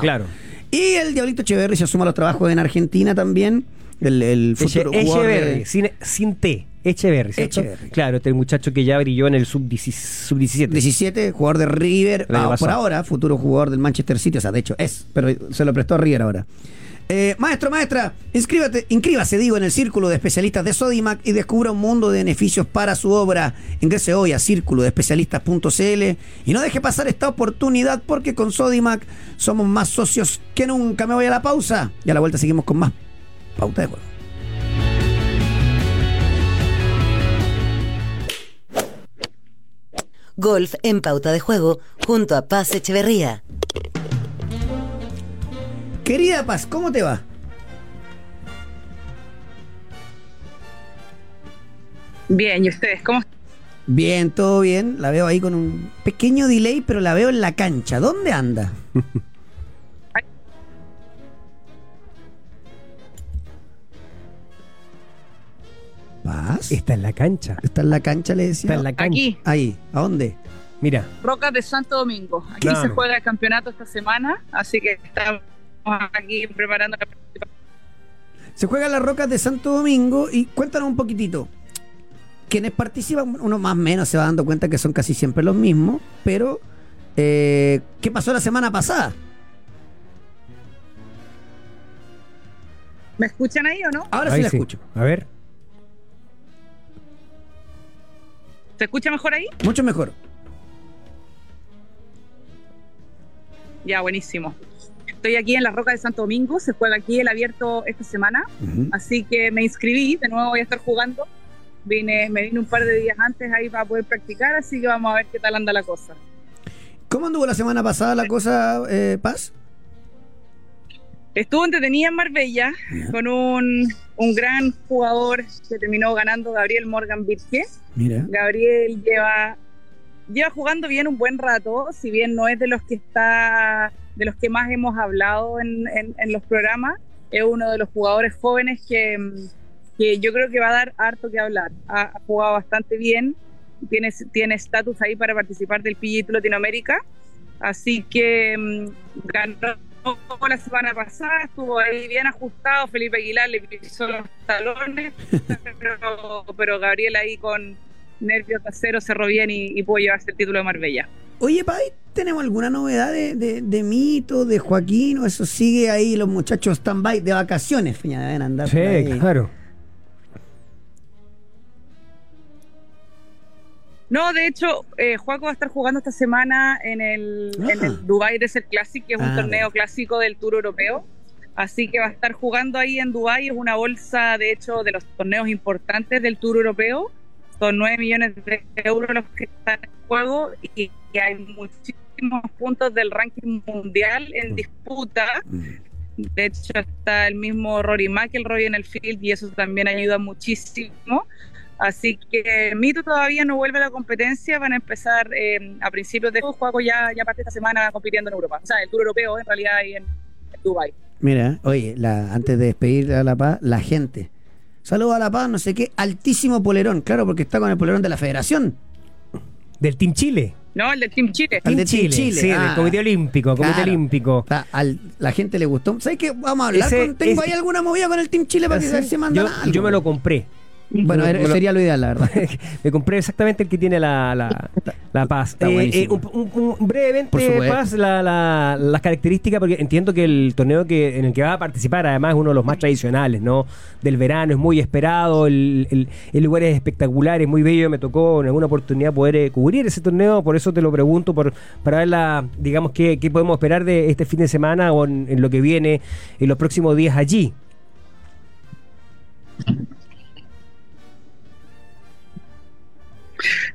claro. Y el Diablito Echeverri se suma a los trabajos en Argentina también. El, el Eche- futuro jugador de- Echeverry, sin, sin T. Echeverry, ¿cierto? Echeverry. Claro, este muchacho que ya brilló en el sub-17. 17, jugador de River, ah, por ahora, futuro jugador del Manchester City, o sea, de hecho es, pero se lo prestó a River ahora. Eh, maestro, maestra, inscríbate, inscríbase, digo, en el círculo de especialistas de Sodimac y descubra un mundo de beneficios para su obra. Ingrese hoy a círculo de especialistas.cl y no deje pasar esta oportunidad porque con Sodimac somos más socios que nunca. Me voy a la pausa y a la vuelta seguimos con más pauta de juego. Golf en pauta de juego junto a Paz Echeverría. Querida Paz, ¿cómo te va? Bien, ¿y ustedes cómo están? Bien, todo bien. La veo ahí con un pequeño delay, pero la veo en la cancha. ¿Dónde anda? ¿Paz? Está en la cancha. Está en la cancha, le decía. Está en la cancha. Aquí, Ahí, ¿a dónde? Mira, Rocas de Santo Domingo. Aquí Claro. se juega el campeonato esta semana, así que estamos aquí preparando la participación. Se juega en las rocas de Santo Domingo y cuéntanos un poquitito. Quienes participan, uno más o menos se va dando cuenta que son casi siempre los mismos, pero eh, ¿qué pasó la semana pasada? ¿Me escuchan ahí o no? Ahora sí ahí la escucho. A ver. ¿Se escucha mejor ahí? Mucho mejor. Ya, buenísimo. Estoy aquí en las Rocas de Santo Domingo, se juega aquí el abierto esta semana, así que me inscribí, de nuevo voy a estar jugando. Vine, me vine un par de días antes ahí para poder practicar, así que vamos a ver qué tal anda la cosa. ¿Cómo anduvo la semana pasada la cosa, eh, Paz? Estuvo entretenida en Marbella con un, un gran jugador que terminó ganando, Gabriel Morgan Birke. Mira. Gabriel lleva, lleva jugando bien un buen rato, si bien no es de los que está, de los que más hemos hablado en, en- en los programas, es uno de los jugadores jóvenes que, que yo creo que va a dar harto que hablar. Ha, ha jugado bastante bien, tiene tiene estatus ahí para participar del PGA Latinoamérica, así que mm, ganó la semana pasada, estuvo ahí bien ajustado, Felipe Aguilar le pisó los talones, pero, pero Gabriel ahí con nervios de acero cerró bien y, y pudo llevarse el título de Marbella. Oye, Pai, ¿tenemos alguna novedad de, de, de Mito, de Joaquín? ¿O eso sigue ahí los muchachos stand-by de vacaciones? Deben andar Sí, por ahí. claro. No, de hecho, eh, Juaco va a estar jugando esta semana en el, Ah. en el Dubai Desert Classic, que es un Ah, torneo clásico del Tour Europeo. Así que va a estar jugando ahí en Dubai. Es una bolsa, de hecho, de los torneos importantes del Tour Europeo. Son 9 millones de euros los que están en juego y, y hay muchísimos puntos del ranking mundial en disputa. De hecho, está el mismo Rory McIlroy en el field y eso también ayuda muchísimo. Así que Mito todavía no vuelve a la competencia, van a empezar eh, a principios de juego, ya, ya parte de esta semana compitiendo en Europa. O sea, el Tour Europeo en realidad ahí en, en Dubai. Mira, oye, la, antes de despedir a La Paz, la gente. Saludos a La Paz, no sé qué, altísimo polerón, claro, porque está con el polerón de la federación. Del Team Chile. No, el del Team Chile. Al Team de Team Chile, Sí, ah. del Comité Olímpico. Comité Claro. Olímpico. Está- al- la gente le gustó. ¿Sabes qué? Vamos a hablar Ese- con. Tengo ese- ahí alguna movida con el Team Chile para que se mandan yo, algo. yo me lo compré. Bueno, era- sería lo ideal, la verdad. me compré exactamente el que tiene la, la, la paz. Eh, eh, un, un- un- brevemente, Por paz, la- la- las características, porque entiendo que el torneo que en el que va a participar, además, es uno de los más tradicionales, ¿no? Del verano, es muy esperado, el, el- el lugar es espectacular, es muy bello. Me tocó en alguna oportunidad poder eh, cubrir ese torneo, por eso te lo pregunto, por, para ver, la, digamos, qué, qué podemos esperar de este fin de semana o en, en lo que viene en los próximos días allí.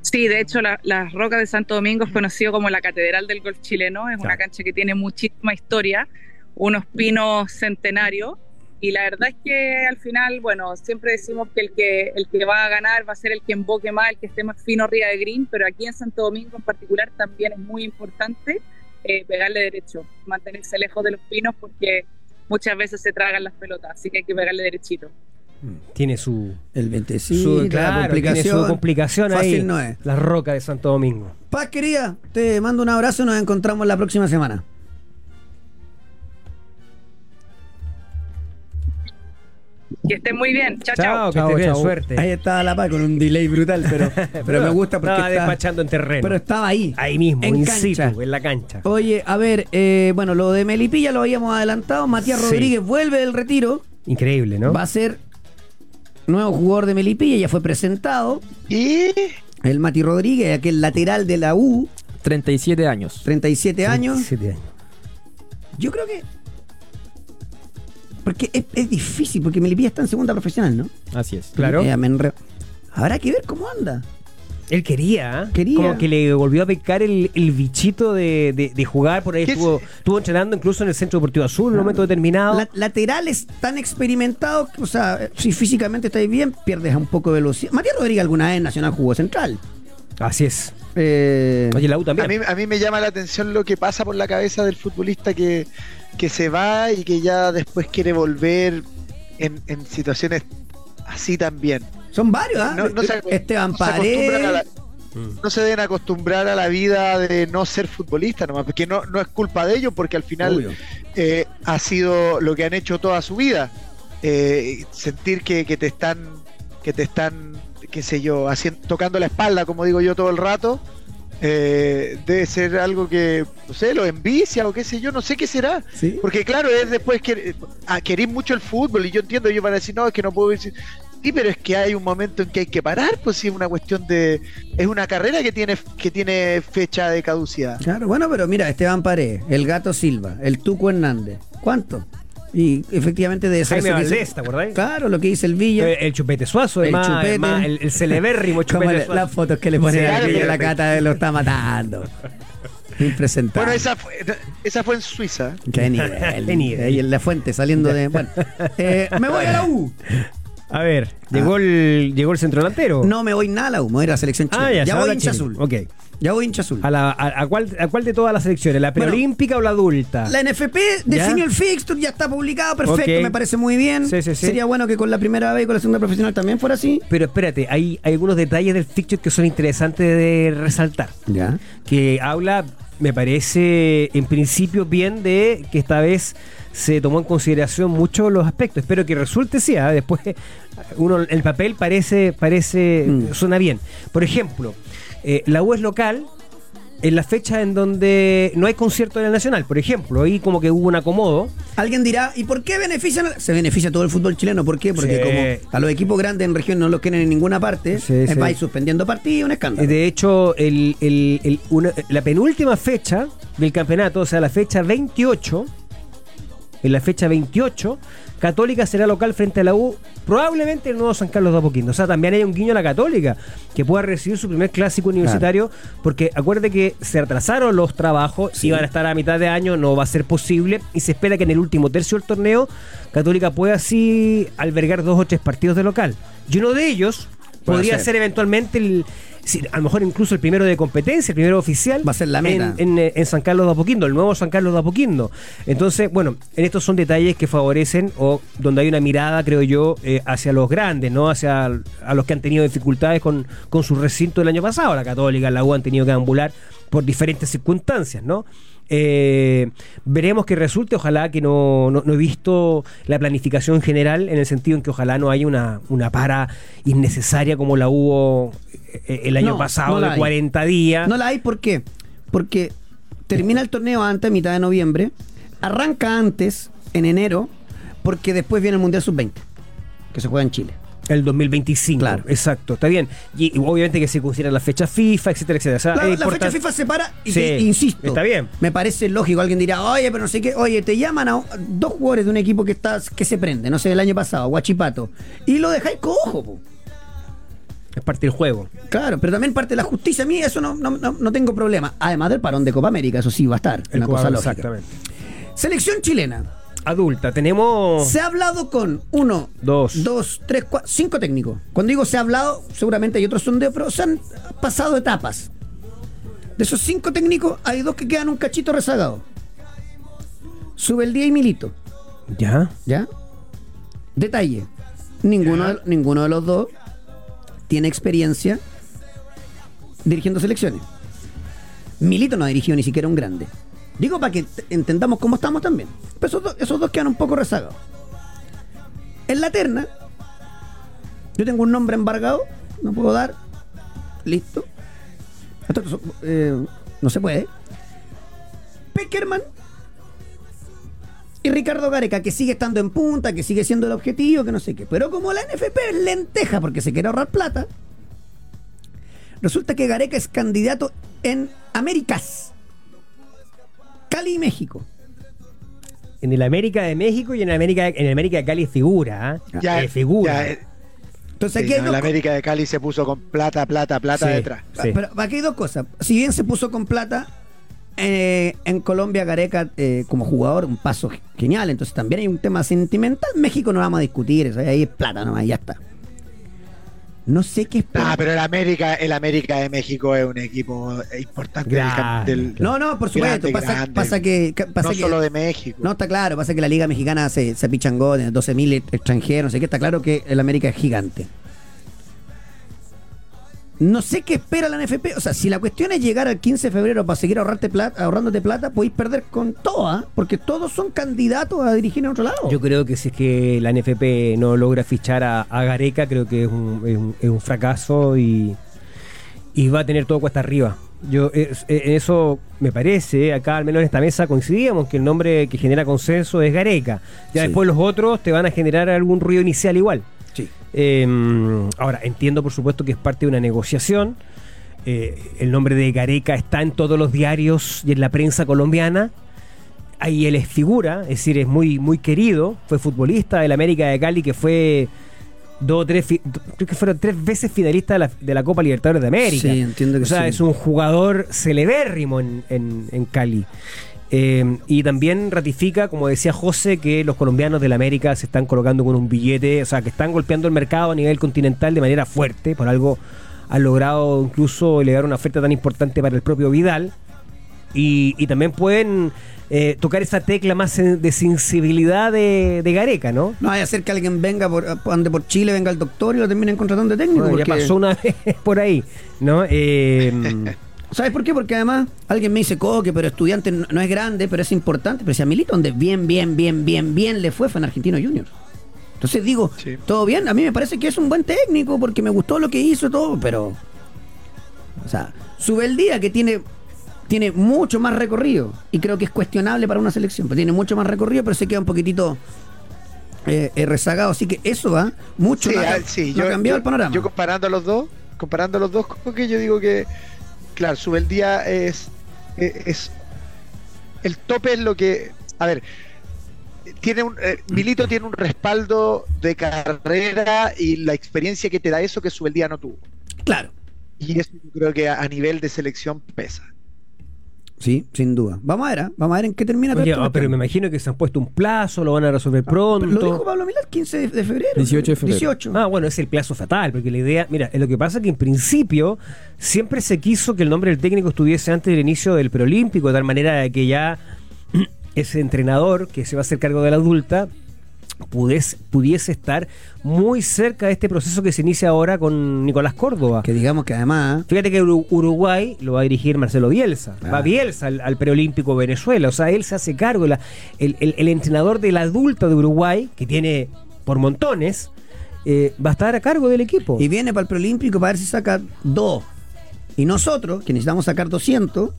Sí, de hecho, la- las Rocas de Santo Domingo es conocido como la Catedral del Golf chileno. Es una cancha que tiene muchísima historia, unos pinos centenarios. Y la verdad es que al final, bueno, siempre decimos que el que el que va a ganar va a ser el que emboque más, el que esté más fino arriba de green, pero aquí en Santo Domingo en particular también es muy importante eh, pegarle derecho, mantenerse lejos de los pinos porque muchas veces se tragan las pelotas, así que hay que pegarle derechito. Tiene su, El 25, su, la claro, tiene complicación. su complicación Fácil ahí. no es. La roca de Santo Domingo. Paz, querida, te mando un abrazo y nos encontramos la próxima semana. Que estén muy bien. Chao, chao. Chao, que bien, chao. suerte. Ahí estaba la Paz con un delay brutal, pero, pero me gusta porque Estaba está- despachando en terreno. pero estaba ahí. ahí mismo, en in cancha. situ, en la cancha. Oye, a ver, eh, bueno, lo de Melipilla lo habíamos adelantado. Matías Sí. Rodríguez vuelve del retiro. Increíble, ¿no? Va a ser nuevo jugador de Melipilla, ya fue presentado. Y El Mati Rodríguez, aquel lateral de la U, 37 años. 37 años. 37 años. Yo creo que. Porque es, es difícil, porque Melipilla está en segunda profesional, ¿no? Así es. Claro. Eh, me enre- Habrá que ver cómo anda. Él quería, ¿eh? Quería. Como que le volvió a pecar el, el bichito de, de- de jugar. Por ahí ¿Qué estuvo, estuvo entrenando incluso en el Centro Deportivo Azul en un momento determinado. La- laterales tan experimentados, que, o sea, si físicamente estáis bien, pierdes un poco de velocidad. Matías Rodríguez alguna vez en Nacional jugó central. Así es. Eh, Oye, la U a mí, a mí me llama la atención lo que pasa por la cabeza del futbolista que, que se va y que ya después quiere volver en, en situaciones así también. Son varios, ¿ah? No- no se- Esteban no se a la- Paredes. Mm. no se deben acostumbrar a la vida de no ser futbolista nomás, porque no, no es culpa de ellos, porque al final eh, ha sido lo que han hecho toda su vida. Eh, sentir que, que te están, que te están, qué sé yo, haciendo, tocando la espalda, como digo yo todo el rato, eh, debe ser algo que, no sé, lo envicia o qué sé yo, no sé qué será. Sí. Porque claro, es después que a querer mucho el fútbol y yo entiendo, yo para decir, no, es que no puedo decir, sí, pero es que hay un momento en que hay que parar, pues sí, es una cuestión de, es una carrera que tiene, que tiene fecha de caducidad. Claro, bueno, pero mira, Esteban Paredes, el Gato Silva, el Tuco Hernández. ¿Cuánto? Y efectivamente de Jaime eso Valdés, dice- ¿te acordás? Claro, lo que dice el Villa. Eh, El chupete suazo, El chupete. el, el celebérrimo chupete suazo. las fotos que le ponen Sí, a claro, Villa, pero- la cata lo está matando. Impresentable. Bueno, esa fue, esa fue en Suiza. Qué nivel. Qué nivel. Ahí en la fuente, saliendo de. Bueno, eh, me voy a la U. A ver, llegó, el, llegó el centro delantero. No me voy nada a la U, me voy a la selección chilena. ah, ya, ya voy hincha Chile. azul. Ok. Ya voy hincha azul. ¿A, la, a, a cuál, ¿A cuál de todas las selecciones? ¿La Bueno, preolímpica o la adulta? La NFP definió el fixture, ya está publicado, perfecto, me parece muy bien. Sí, sí, sí. Sería bueno que con la primera vez y con la segunda profesional también fuera así. Pero espérate, hay, hay algunos detalles del fixture que son interesantes de resaltar. Ya. que habla, me parece, en principio bien de que esta vez se tomó en consideración mucho los aspectos. Espero que resulte sí, ¿ah? después uno el papel parece, parece, Mm. suena bien. Por ejemplo, eh, la U es local en la fecha en donde no hay concierto en el Nacional, por ejemplo, ahí como que hubo un acomodo. Alguien dirá, ¿y por qué benefician? Se beneficia todo el fútbol chileno, ¿por qué? Porque Sí. como a los equipos grandes en región no los quieren en ninguna parte, Sí, es sí. va a ir suspendiendo partidos, un escándalo. De hecho, el, el- el- una- la penúltima fecha del campeonato, o sea, la fecha 28, en la fecha 28, Católica será local frente a la U, probablemente el nuevo San Carlos de Apoquindo. O sea, también hay un guiño a la Católica, que pueda recibir su primer clásico universitario, porque acuérdate que se atrasaron los trabajos, iban a estar a mitad de año, no va a ser posible, y se espera que en el último tercio del torneo, Católica pueda así albergar dos o tres partidos de local. Y uno de ellos podría ser. ser eventualmente el. a lo mejor incluso el primero de competencia, el primero oficial. Va a ser la meta. En, en, eh, en San Carlos de Apoquindo, el nuevo San Carlos de Apoquindo. Entonces, bueno, en estos son detalles que favorecen o donde hay una mirada, creo yo, eh, hacia los grandes, ¿no? Hacia a los que han tenido dificultades con, con su recinto el año pasado. La Católica, la U han tenido que ambular por diferentes circunstancias, ¿no? Eh, veremos que resulte, ojalá que no, no, no he visto la planificación general en el sentido en que ojalá no haya una, una para innecesaria como la hubo eh, el año No, pasado de hay. 40 días. No la hay, ¿por qué? Porque termina el torneo antes, mitad de noviembre, arranca antes, en enero, porque después viene el Mundial Sub-20, que se juega en Chile. El 2025. Claro. Exacto, está bien. Y, y obviamente que se considera la fecha FIFA, etcétera, etcétera. O sea, La, fecha FIFA se para y Sí, te- insisto. está bien. Me parece lógico. Alguien dirá, oye, pero no sé qué. Oye, te llaman a dos jugadores de un equipo que está, que se prende, no sé, el año pasado, Guachipato. Y lo dejáis cojo, po. Es parte del juego. Claro, pero también parte de la justicia. A mí eso no, no, no- no tengo problema. Además del parón de Copa América, eso sí va a estar. El una cosa lógica. Exactamente. Selección chilena. Adulta, tenemos. Se ha hablado con uno, Dos. dos, tres, cuatro, cinco técnicos. Cuando digo se ha hablado, seguramente hay otros sondeos, pero se han pasado etapas. De esos cinco técnicos, hay dos que quedan un cachito rezagado. Sube el día y Milito. ¿Ya? ¿Ya? Detalle. Ninguno de, ninguno de los dos tiene experiencia dirigiendo selecciones. Milito no ha dirigido ni siquiera un grande. Digo para que entendamos cómo estamos también. Pero esos, dos- esos dos quedan un poco rezagados. En la terna, yo tengo un nombre embargado, no puedo dar. Listo. Esto, eh, no se puede. Peckerman y Ricardo Gareca, que sigue estando en punta, que sigue siendo el objetivo, que no sé qué. Pero como la NFP es lenteja porque se quiere ahorrar plata, resulta que Gareca es candidato en Américas. Cali y México. En el América de México y en el América, en el América de Cali es figura, ¿ah? Ya, Es figura. ya, eh, Entonces sí, aquí hay no, dos la América de Cali se puso con plata, plata, plata Sí. detrás. Sí. Pero aquí hay dos cosas. Si bien se puso con plata, eh, en Colombia Gareca eh, como jugador un paso genial, entonces también hay un tema sentimental. México no vamos a discutir, eso, ahí es plata nomás, ya está. No sé qué esperar. Ah, pero el América, el América de México es un equipo importante del Grande. del, No, no, por supuesto. Grande, pasa, grande. pasa que. que- pasa no que- solo de México. No, está claro. Pasa que la Liga Mexicana se, se pichangó de 12.000 extranjeros. No sé qué. Está claro que el América es gigante. No sé qué espera la NFP. O sea, si la cuestión es llegar al 15 de febrero para seguir ahorrarte plata, ahorrándote plata, podéis perder con todas, porque todos son candidatos a dirigir en otro lado. Yo creo que si es que la NFP no logra fichar a, a Gareca, creo que es un, es un- es un fracaso y, y va a tener todo cuesta arriba. Yo es- eh, en eso me parece, acá al menos en esta mesa coincidíamos que el nombre que genera consenso es Gareca. Ya Sí. después los otros te van a generar algún ruido inicial igual. Eh, ahora, entiendo por supuesto que es parte de una negociación. Eh, el nombre de Gareca está en todos los diarios y en la prensa colombiana. Ahí él es figura, es decir, es muy, muy querido. Fue futbolista del América de Cali, que fue dos o tres, creo que fueron tres veces finalista de la, de la Copa Libertadores de América. Sí, entiendo que O sea, sí. es un jugador celebérrimo en, en- en Cali. Eh, y también ratifica, como decía José, que los colombianos del América se están colocando con un billete, o sea, que están golpeando el mercado a nivel continental de manera fuerte. Por algo han logrado incluso elevar una oferta tan importante para el propio Vidal. Y, y también pueden eh, tocar esa tecla más de sensibilidad de, de Gareca, ¿no? No vaya a ser que alguien venga por, ande por Chile, venga el doctor y lo terminen contratando de técnico. Bueno, ya porque- pasó una vez por ahí, ¿no? Eh, ¿Sabes por qué? Porque además alguien me dice, Coque, pero estudiante no, no es grande, pero es importante. Pero si a Milito, donde bien, bien, bien, bien, bien le fue, fue en Argentino Juniors. Entonces digo, Sí. todo bien, a mí me parece que es un buen técnico porque me gustó lo que hizo todo, pero. O sea, sube el día que tiene, tiene mucho más recorrido y creo que es cuestionable para una selección, pero tiene mucho más recorrido, pero se queda un poquitito eh, eh, rezagado. Así que eso va mucho. Sí, no ha, ah, sí, no ha yo, cambiado yo- el panorama. yo comparando a los dos, comparando a los dos, que yo digo que, claro, Subeldía es, es, es- el tope es lo que, a ver, tiene un, eh, Milito tiene un respaldo de carrera y la experiencia que te da eso que Subeldía no tuvo. Claro. Y eso yo creo que a, a nivel de selección pesa. Sí, sin duda. Vamos a ver, ¿ah? vamos a ver en qué termina todo oye, esto. ah, pero me imagino que se han puesto un plazo, lo van a resolver pronto. Lo dijo Pablo Milán 15 de, febrero. 18 de febrero. 18. Ah, bueno, es el plazo fatal, porque la idea, mira, lo que pasa es que en principio siempre se quiso que el nombre del técnico estuviese antes del inicio del preolímpico, de tal manera que ya ese entrenador que se va a hacer cargo de la adulta pudiese, pudiese estar muy cerca de este proceso que se inicia ahora con Nicolás Córdoba. Que digamos que además. Fíjate que Uru- Uruguay lo va a dirigir Marcelo Bielsa. Ah. Va Bielsa al, al preolímpico Venezuela. O sea, él se hace cargo. la- el, el- el entrenador del adulto de Uruguay, que tiene por montones, eh, va a estar a cargo del equipo. Y viene para el preolímpico para ver si saca dos. Y nosotros, que necesitamos sacar 200,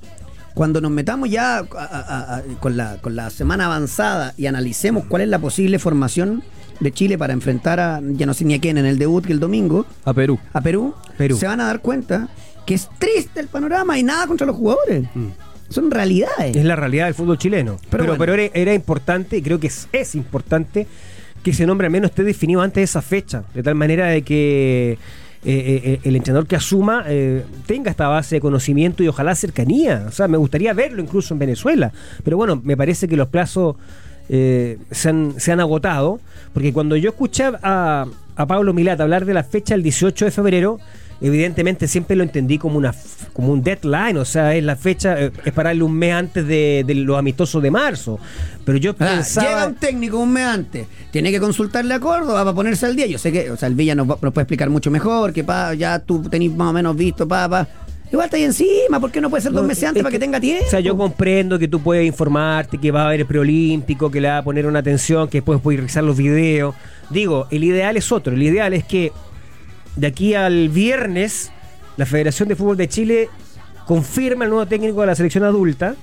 cuando nos metamos ya a- a- a- con, la, con la semana avanzada y analicemos cuál es la posible formación de Chile para enfrentar a, ya no sé ni a quién, en el debut que el domingo, A Perú. a Perú, Perú. se van a dar cuenta que es triste el panorama y nada contra los jugadores. Son realidades. Es la realidad del fútbol chileno. Pero Pero, era, era importante, y creo que es, es importante, que ese nombre al menos esté definido antes de esa fecha. De tal manera de que eh, eh, el entrenador que asuma eh, tenga esta base de conocimiento y ojalá cercanía. O sea, me gustaría verlo incluso en Venezuela. Pero bueno, me parece que los plazos eh, se, han, se han agotado. Porque cuando yo escuché a, a Pablo Milata hablar de la fecha del 18 de febrero, evidentemente siempre lo entendí como una como un deadline, o sea, es la fecha, eh, es para darle un mes antes de, de los amistosos de marzo. Pero yo Ah, pensaba. Llega un técnico un mes antes, tiene que consultarle a Córdoba para ponerse al día. Yo sé que, o sea, el Villa nos, puede explicar mucho mejor, que pa, ya tú tenés más o menos visto, pa, pa. Igual está ahí encima, ¿por qué no puede ser dos meses antes es para que tenga tiempo? O sea, yo comprendo que tú puedes informarte que va a haber el preolímpico, que le va a poner una atención, que después puedes revisar los videos. Digo, el ideal es otro. El ideal es que de aquí al viernes la Federación de Fútbol de Chile confirma el nuevo técnico de la selección adulta,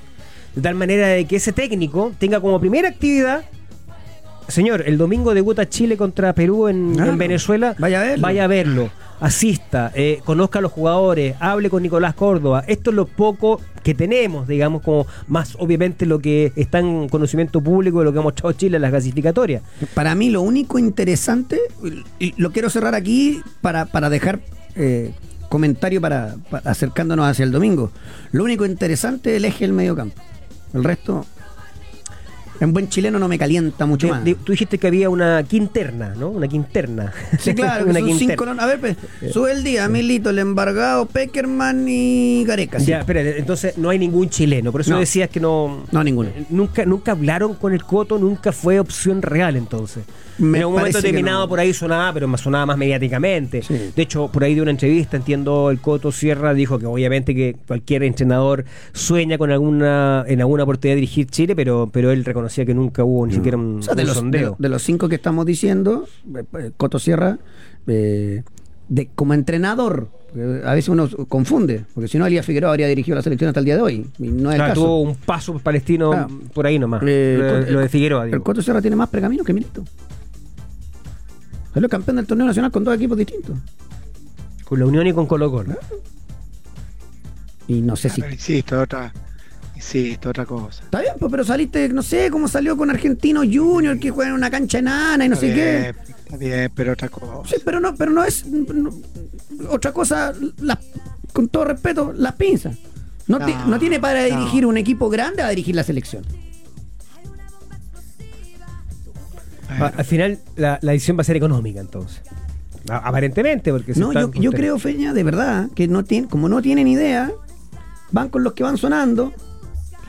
de tal manera de que ese técnico tenga como primera actividad Señor, el domingo debuta Chile contra Perú en, Venezuela. Vaya a verlo. Vaya a verlo. Asista, eh, conozca a los jugadores, hable con Nicolás Córdoba. Esto es lo poco que tenemos, digamos, como más obviamente lo que está en conocimiento público de lo que ha mostrado Chile en las clasificatorias. Para mí lo único interesante, y lo quiero cerrar aquí para, para dejar eh, comentario para, para- acercándonos hacia el domingo. Lo único interesante es el eje del mediocampo. El resto, en buen chileno no me calienta mucho más. de- tú dijiste que había una quinterna, ¿no? Una quinterna. Sí, claro, una quinterna. cinco. A ver, pe, sube el día, Milito, el embargado, Peckerman y Gareca. sí. Ya, espérate, entonces no hay ningún chileno. Por eso No. decías que no. No, ninguno. Nunca, nunca hablaron con el Coto, nunca fue opción real entonces. Me en un momento determinado no. por ahí sonaba, pero más sonaba más mediáticamente. Sí. De hecho, por ahí de una entrevista, entiendo, el Coto Sierra dijo que obviamente que cualquier entrenador sueña con alguna, en alguna oportunidad de dirigir Chile, pero, pero él reconocía que nunca hubo ni siquiera un, O sea, de un los, de, sondeo. de los cinco que estamos diciendo, eh, eh, Coto Sierra, eh, de, como entrenador, a veces uno confunde, porque si no, Elías Figueroa habría dirigido la selección hasta el día de hoy. Y no es Claro, el tuvo un paso palestino Claro. por ahí nomás. Eh, lo, lo de Figueroa, El digo. Coto Sierra tiene más pergamino que Milito. Es el campeón del torneo nacional con dos equipos distintos. Con la Unión y con Colo Colo. Y no sé si. Insisto, otra, insisto, otra cosa. Está bien, pues, pero saliste, no sé, cómo salió con Argentino Junior, que juega en una cancha enana y no Está sé qué. Está bien, pero otra cosa. Sí, pero no, pero no es no- otra cosa, las- con todo respeto, las pinzas. No, ti- No, no tiene para no. dirigir un equipo grande a dirigir la selección. A- Al final, la, la decisión va a ser económica, entonces. Aparentemente, porque se No, yo, están- yo creo, Feña, de verdad, que no tienen, como no tienen idea, van con los que van sonando,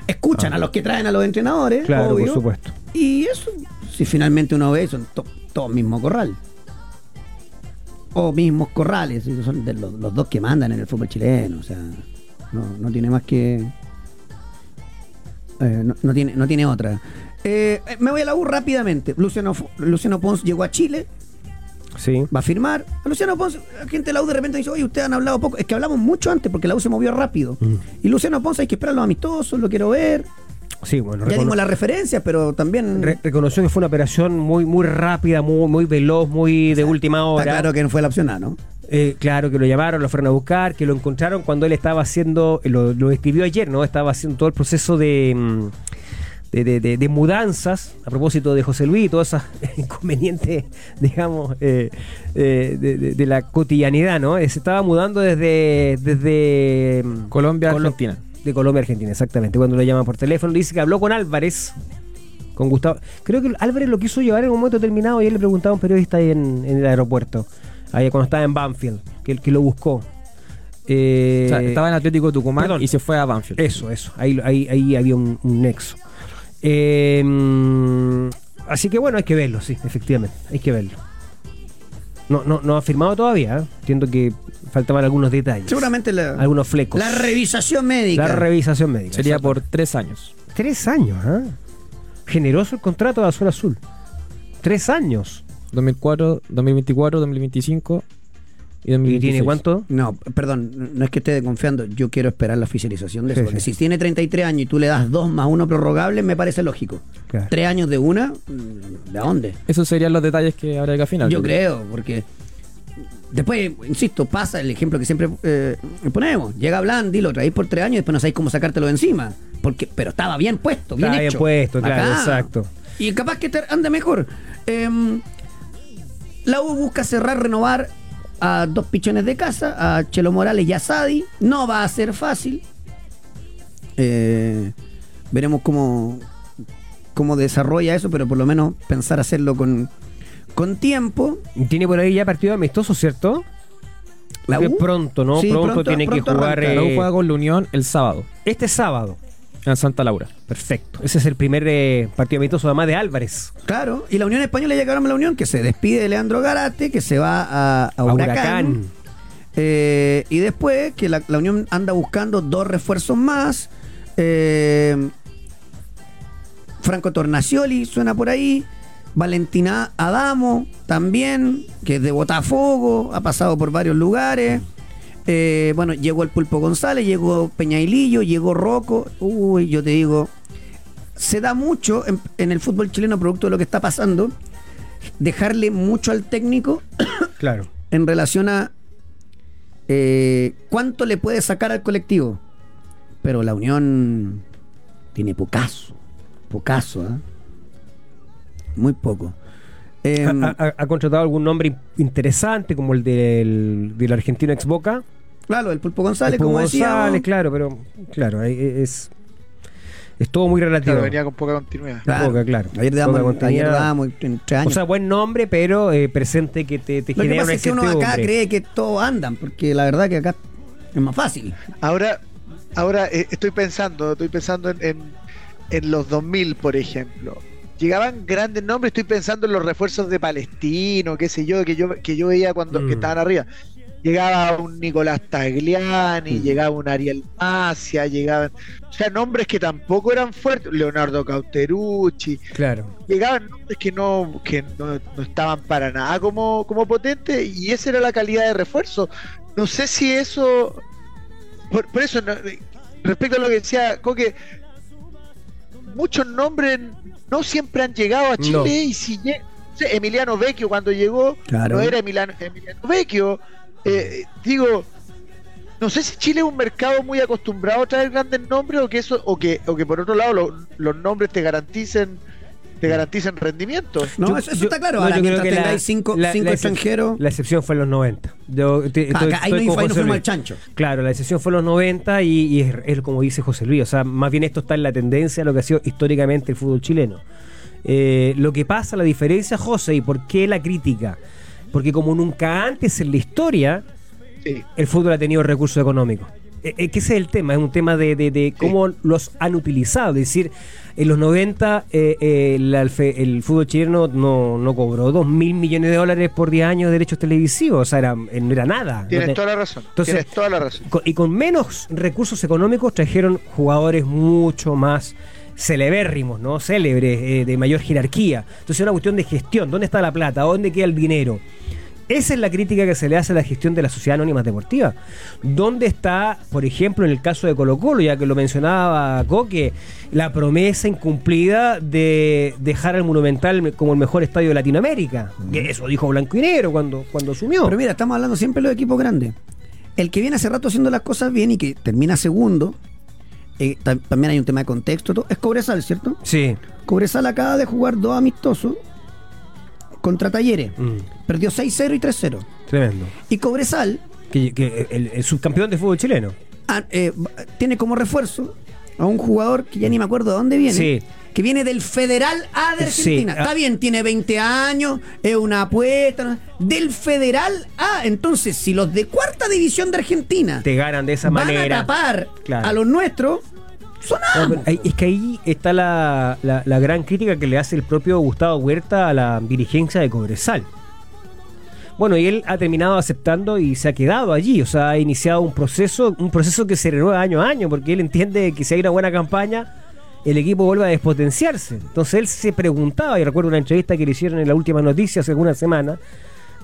escuchan a los que traen a los entrenadores, Ah. Claro, obvio, por supuesto. Y eso, si finalmente uno ve, son to- todos mismo corral. O mismos corrales, son de los, los dos que mandan en el fútbol chileno, o sea, no, no tiene más que... eh, no, no tiene, no tiene otra. Eh, eh, me voy a la U rápidamente. Luciano, Luciano Pons llegó a Chile, Sí. va a firmar. A Luciano Ponce, la gente de la U de repente dice, oye, ustedes han hablado poco. Es que hablamos mucho antes porque la U se movió rápido. Mm. Y Luciano Ponce hay que esperar a los amistosos, lo quiero ver. Sí, bueno, Ya dimos las referencias, pero también re- reconoció que fue una operación muy, muy rápida, muy, muy veloz, muy de última hora. está claro que no fue la opción A, ¿no? Eh, claro, que lo llamaron, lo fueron a buscar, que lo encontraron cuando él estaba haciendo, lo, lo escribió ayer, ¿no? Estaba haciendo todo el proceso de, mm, de, de- de- mudanzas, a propósito de José Luis y todos esos inconvenientes, digamos, eh, eh, de, la cotidianidad, ¿no? Eh, Se estaba mudando desde... desde mm, Colombia, Colo- Argentina. De Colombia a Argentina, exactamente. Cuando lo llaman por teléfono, le dice que habló con Álvarez, con Gustavo. Creo que Álvarez lo quiso llevar en un momento determinado y él le preguntaba a un periodista ahí en, en el aeropuerto, ahí cuando estaba en Banfield, que, que lo buscó. Eh, O sea, estaba en Atlético Tucumán perdón. y se fue a Banfield. Eso, eso. Ahí, ahí, ahí había un, un nexo. Eh, mm, así que bueno, hay que verlo, sí, efectivamente. Hay que verlo. No, no, no ha firmado todavía. ¿eh? Entiendo que faltaban algunos detalles. Seguramente la, Algunos flecos. la revisación médica. La revisación médica. Sería por tres años. Tres años, ¿ah? Generoso el contrato de Azul Azul. Tres años. 2004, 2024, 2025 y ¿Y 2026. tiene cuánto? No, perdón, no es que esté desconfiando, yo quiero esperar la oficialización de eso. Sí, porque sí. si tiene 33 años y tú le das dos más uno prorrogable, me parece lógico. Claro. Tres años de una, ¿de dónde? Esos serían los detalles que habrá que afinar. Yo creo, porque después, insisto, pasa el ejemplo que siempre eh, ponemos. Llega Blandi, lo traéis por tres años y después no sabéis cómo sacártelo de encima. Porque, pero estaba bien puesto, bien Estaba bien hecho. puesto, claro, exacto. Y capaz que te ande mejor. Em, la U busca cerrar, renovar a dos pichones de casa, a Chelo Morales y a Sadi. No va a ser fácil. Eh, veremos cómo, cómo desarrolla eso, pero por lo menos pensar hacerlo con, con tiempo. Tiene por ahí ya partido amistoso, ¿cierto? La U. pronto, ¿no? Sí, pronto, pronto- tiene pronto que jugar. arranca. La U eh, juega con la Unión el sábado este sábado. En Santa Laura. Perfecto. Ese es el primer eh, partido amistoso, además de Álvarez. Claro, y la Unión Española ya quedaron la Unión, que se despide de Leandro Garate, que se va a, a A Huracán. Huracán. Eh, y después que la, la Unión anda buscando dos refuerzos más. Eh, Franco Tornacioli suena por ahí. Valentina Adamo también, que es de Botafogo, ha pasado por varios lugares. Eh, bueno, llegó el Pulpo González, llegó Peñailillo, llegó Rocco. Uy, yo te digo, se da mucho en, en el fútbol chileno, producto de lo que está pasando, dejarle mucho al técnico Claro. en relación a eh, cuánto le puede sacar al colectivo. Pero la Unión tiene pocaso, pocaso, ¿ah? muy poco. Em, ha, ha- ha contratado algún nombre in- interesante, como el del, del argentino ex Boca. claro, el Pulpo González, El Pulpo como decía. González, claro, pero claro, ahí es, es todo muy relativo. Claro, venía con poca continuidad. Claro. Poca, claro. Ayer damos, ayer tres años. O sea, buen nombre, pero eh, presente que te, te Lo que genera pasa una es que uno acá cree que todos andan, porque la verdad que acá es más fácil. Ahora, ahora eh, estoy pensando, estoy pensando en, en, en los 2000, por ejemplo. Llegaban grandes nombres, estoy pensando en los refuerzos de Palestino, qué sé yo, que yo, que yo veía cuando Mm. que estaban arriba. Llegaba un Nicolás Tagliani, Mm. llegaba un Ariel Macia, llegaban, o sea, nombres que tampoco eran fuertes, Leonardo Cauterucci, Claro. llegaban nombres que no, que no, no estaban para nada como, como potentes y esa era la calidad de refuerzo. No sé si eso, por, por eso, no- respecto a lo que decía Coque, muchos nombres no siempre han llegado a Chile No. y si Emiliano Vecchio cuando llegó Claro. no era Emiliano, Emiliano Vecchio. Eh, digo, no sé si Chile es un mercado muy acostumbrado a traer grandes nombres o que eso o que o que por otro lado lo- los nombres te garanticen te garanticen rendimiento. No, Yo- eso, eso yo- está claro. no, Ahora, yo creo mientras que la- tengáis cinco, la- cinco la extranjeros, La excepción fue en los 90. Yo te- estoy- acá- ahí, estoy no, ahí no al chancho. Claro, la excepción fue en los 90 y, y es, es como dice José Luis. O sea, más bien esto está en la tendencia a lo que ha sido históricamente el fútbol chileno. Eh, lo que pasa, la diferencia, José, y por qué la crítica. Porque como nunca antes en la historia, Sí. el fútbol ha tenido recursos económicos. Eh, eh, que ese es el tema, es un tema de, de- de cómo los han utilizado. Es decir, en los 90 eh, eh, el, el fútbol chileno no, no cobró 2 mil millones de dólares por 10 años de derechos televisivos. O sea, era, eh, no era nada. Tienes No te- toda la razón. Entonces- tienes toda la razón. con- y con menos recursos económicos trajeron jugadores mucho más celebérrimos, ¿no? Célebres, eh, de mayor jerarquía. Entonces es una cuestión de gestión. ¿Dónde está la plata? ¿Dónde queda el dinero? Esa es la crítica que se le hace a la gestión de la sociedad anónima deportiva. ¿Dónde está, por ejemplo, en el caso de Colo Colo, ya que lo mencionaba Coque, la promesa incumplida de dejar al Monumental como el mejor estadio de Latinoamérica? Eso dijo Blanco y Negro cuando, cuando asumió. Pero mira, estamos hablando siempre de los equipos grandes. El que viene hace rato haciendo las cosas bien y que termina segundo, eh, tam- también hay un tema de contexto, todo, es Cobresal, ¿cierto? Sí. Cobresal acaba de jugar dos amistosos contra Talleres. Mm, Perdió 6-0 y 3-0. tremendo. Y Cobresal Que, que el, el subcampeón de fútbol chileno. ah, eh, tiene como refuerzo a un jugador que ya ni me acuerdo de dónde viene. Sí. Que viene del Federal A de Argentina. ah. Está bien, tiene 20 años, es una apuesta. Del Federal A. Entonces, si los de cuarta división de Argentina Te ganan de esa van manera. a tapar Claro. a los nuestros, Es que ahí está la, la- la gran crítica que le hace el propio Gustavo Huerta a la dirigencia de Cobresal. Bueno, y él ha terminado aceptando y se ha quedado allí, o sea, ha iniciado un proceso, un proceso que se renueva año a año, porque él entiende que si hay una buena campaña, el equipo vuelve a despotenciarse. Entonces él se preguntaba, y recuerdo una entrevista que le hicieron en la última noticia hace algunas semanas,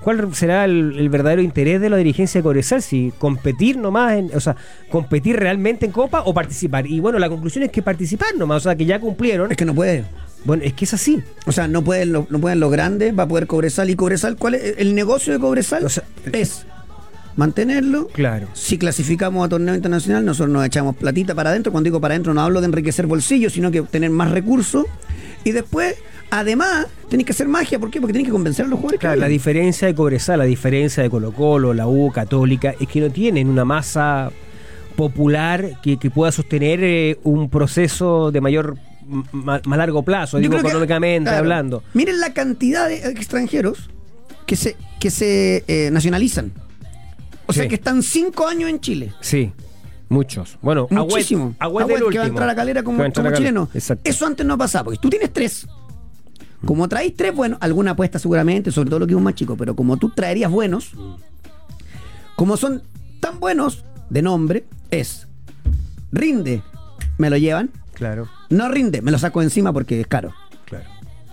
¿cuál será el, el verdadero interés de la dirigencia de Cobresal? Si competir nomás, en, o sea, competir realmente en Copa o participar. Y bueno, la conclusión es que participar nomás, o sea, que ya cumplieron. Es que no puede. Bueno, es que es así. O sea, no pueden, lo- no pueden los grandes, va a poder Cobresal. ¿Y Cobresal cuál es? El negocio de Cobresal O sea, es mantenerlo. Claro. Si clasificamos a torneo internacional, nosotros nos echamos platita para adentro. Cuando digo para adentro, no hablo de enriquecer bolsillos, sino que tener más recursos. Y después, además, tenéis que hacer magia. ¿Por qué? Porque tenéis que convencer a los jugadores. que Claro, la diferencia de Cobresal, la diferencia de Colo Colo, la U, Católica, es que no tienen una masa popular que, que pueda sostener eh, un proceso de mayor, más largo plazo, Yo digo económicamente claro, hablando. Miren la cantidad de extranjeros que se, que se eh, nacionalizan. O sea que están cinco años en Chile. Sí, muchos. Bueno, Muchísimo. Agüed, Agüed Agüed que va a entrar a Calera como, como chileno. Exacto. Eso antes no pasaba, porque tú tienes tres. Como traéis tres, bueno, alguna apuesta seguramente, sobre todo lo que es un más chico, pero como tú traerías buenos, como son tan buenos de nombre, es rinde, me lo llevan, Claro, no rinde, me lo saco encima porque es caro. claro.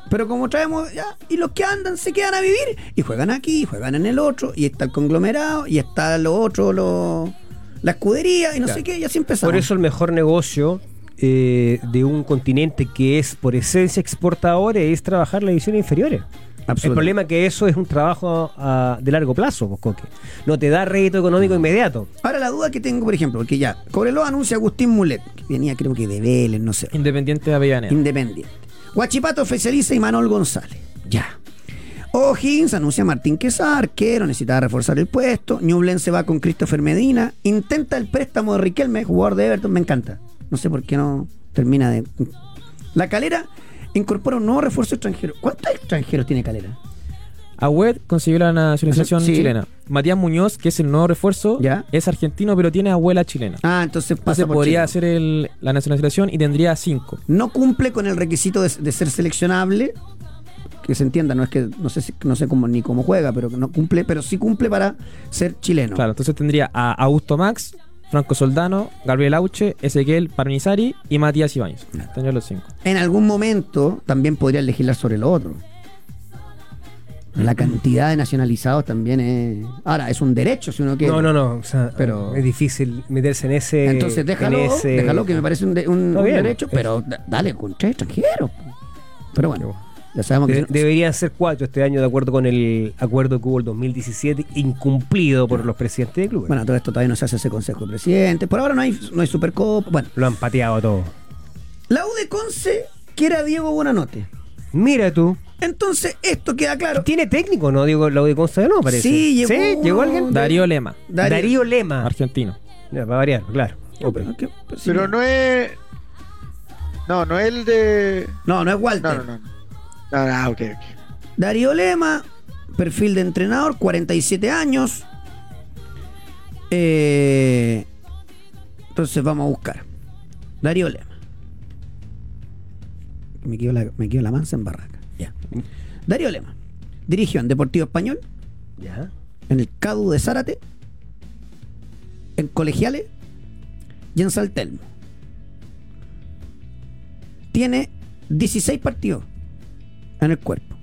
Pero como traemos ya, y los que andan se quedan a vivir y juegan aquí, juegan en el otro, y está el conglomerado, y está lo otro, lo, la escudería, y no sé qué, y así empezamos. Por eso el mejor negocio eh, de un continente que es por esencia exportador es trabajar las divisiones inferiores. El problema es que eso es un trabajo de largo plazo, pues, Coque. No te da rédito económico inmediato. Ahora la duda que tengo, por ejemplo, porque ya, Cobreloa anuncia a Agustín Mulet, que venía creo que de Vélez, no sé, Independiente de Avellaneda. independiente. Guachipato oficializa a Imanol González, ya. O'Higgins anuncia a Martín Quesada, arquero, necesitaba reforzar el puesto. Ñublense va con Christopher Medina, intenta el préstamo de Riquelme, jugador de Everton, me encanta. No sé por qué no termina de... La Calera incorpora un nuevo refuerzo extranjero. ¿Cuántos extranjeros tiene Calera? Agüed consiguió la nacionalización Sí. chilena. Matías Muñoz, que es el nuevo refuerzo, Ya. es argentino, pero tiene abuela chilena. Ah, entonces pasa Entonces por podría Chile. hacer el- la nacionalización y tendría cinco. no cumple con el requisito de, de ser seleccionable que se entienda no es que no sé si- no sé cómo ni cómo juega pero no cumple pero sí cumple para ser chileno Claro, entonces tendría a Augusto Max, Franco Soldano, Gabriel Auche, Ezequiel Parnizari y Matías Ibáñez. Tendría los cinco. en algún momento también podría legislar sobre lo otro la cantidad de nacionalizados también es ahora es un derecho si uno quiere No, no, no. o sea, Pero- es difícil meterse en ese. entonces déjalo en ese- déjalo que me parece un, de- un- Está un bien. derecho pero da- dale con tres extranjeros pero bueno ya sabemos que De- deberían ser cuatro este año, de acuerdo con el acuerdo que hubo el 2017, incumplido por los presidentes de clubes. bueno todo esto todavía no se hace ese consejo de presidente por ahora no hay no hay supercopa bueno Lo han pateado todo. La U de Conce quiere a Diego Buenanote. Mira tú. Entonces, esto queda claro. ¿Tiene técnico, no? Digo, la de Consta no, parece. Sí, llegó uno ¿Llegó alguien? de- Darío Lema, Darío- Darío, Lema. argentino. Ya, va a variar, claro. No, pero, ¿qué? Pero sí. Pero no es. No, no es el de. no, no es Walter. No, no, no. Ah, ok, ok. Darío Lema, perfil de entrenador, 47 años. Eh, entonces vamos a buscar. Darío Lema. Me quedo la, me quedo la mansa en barraca. Ya. Darío Lema. Dirigió en Deportivo Español, Ya. en el CADU de Zárate, en Colegiales y en Saltelmo. Tiene 16 partidos en el cuerpo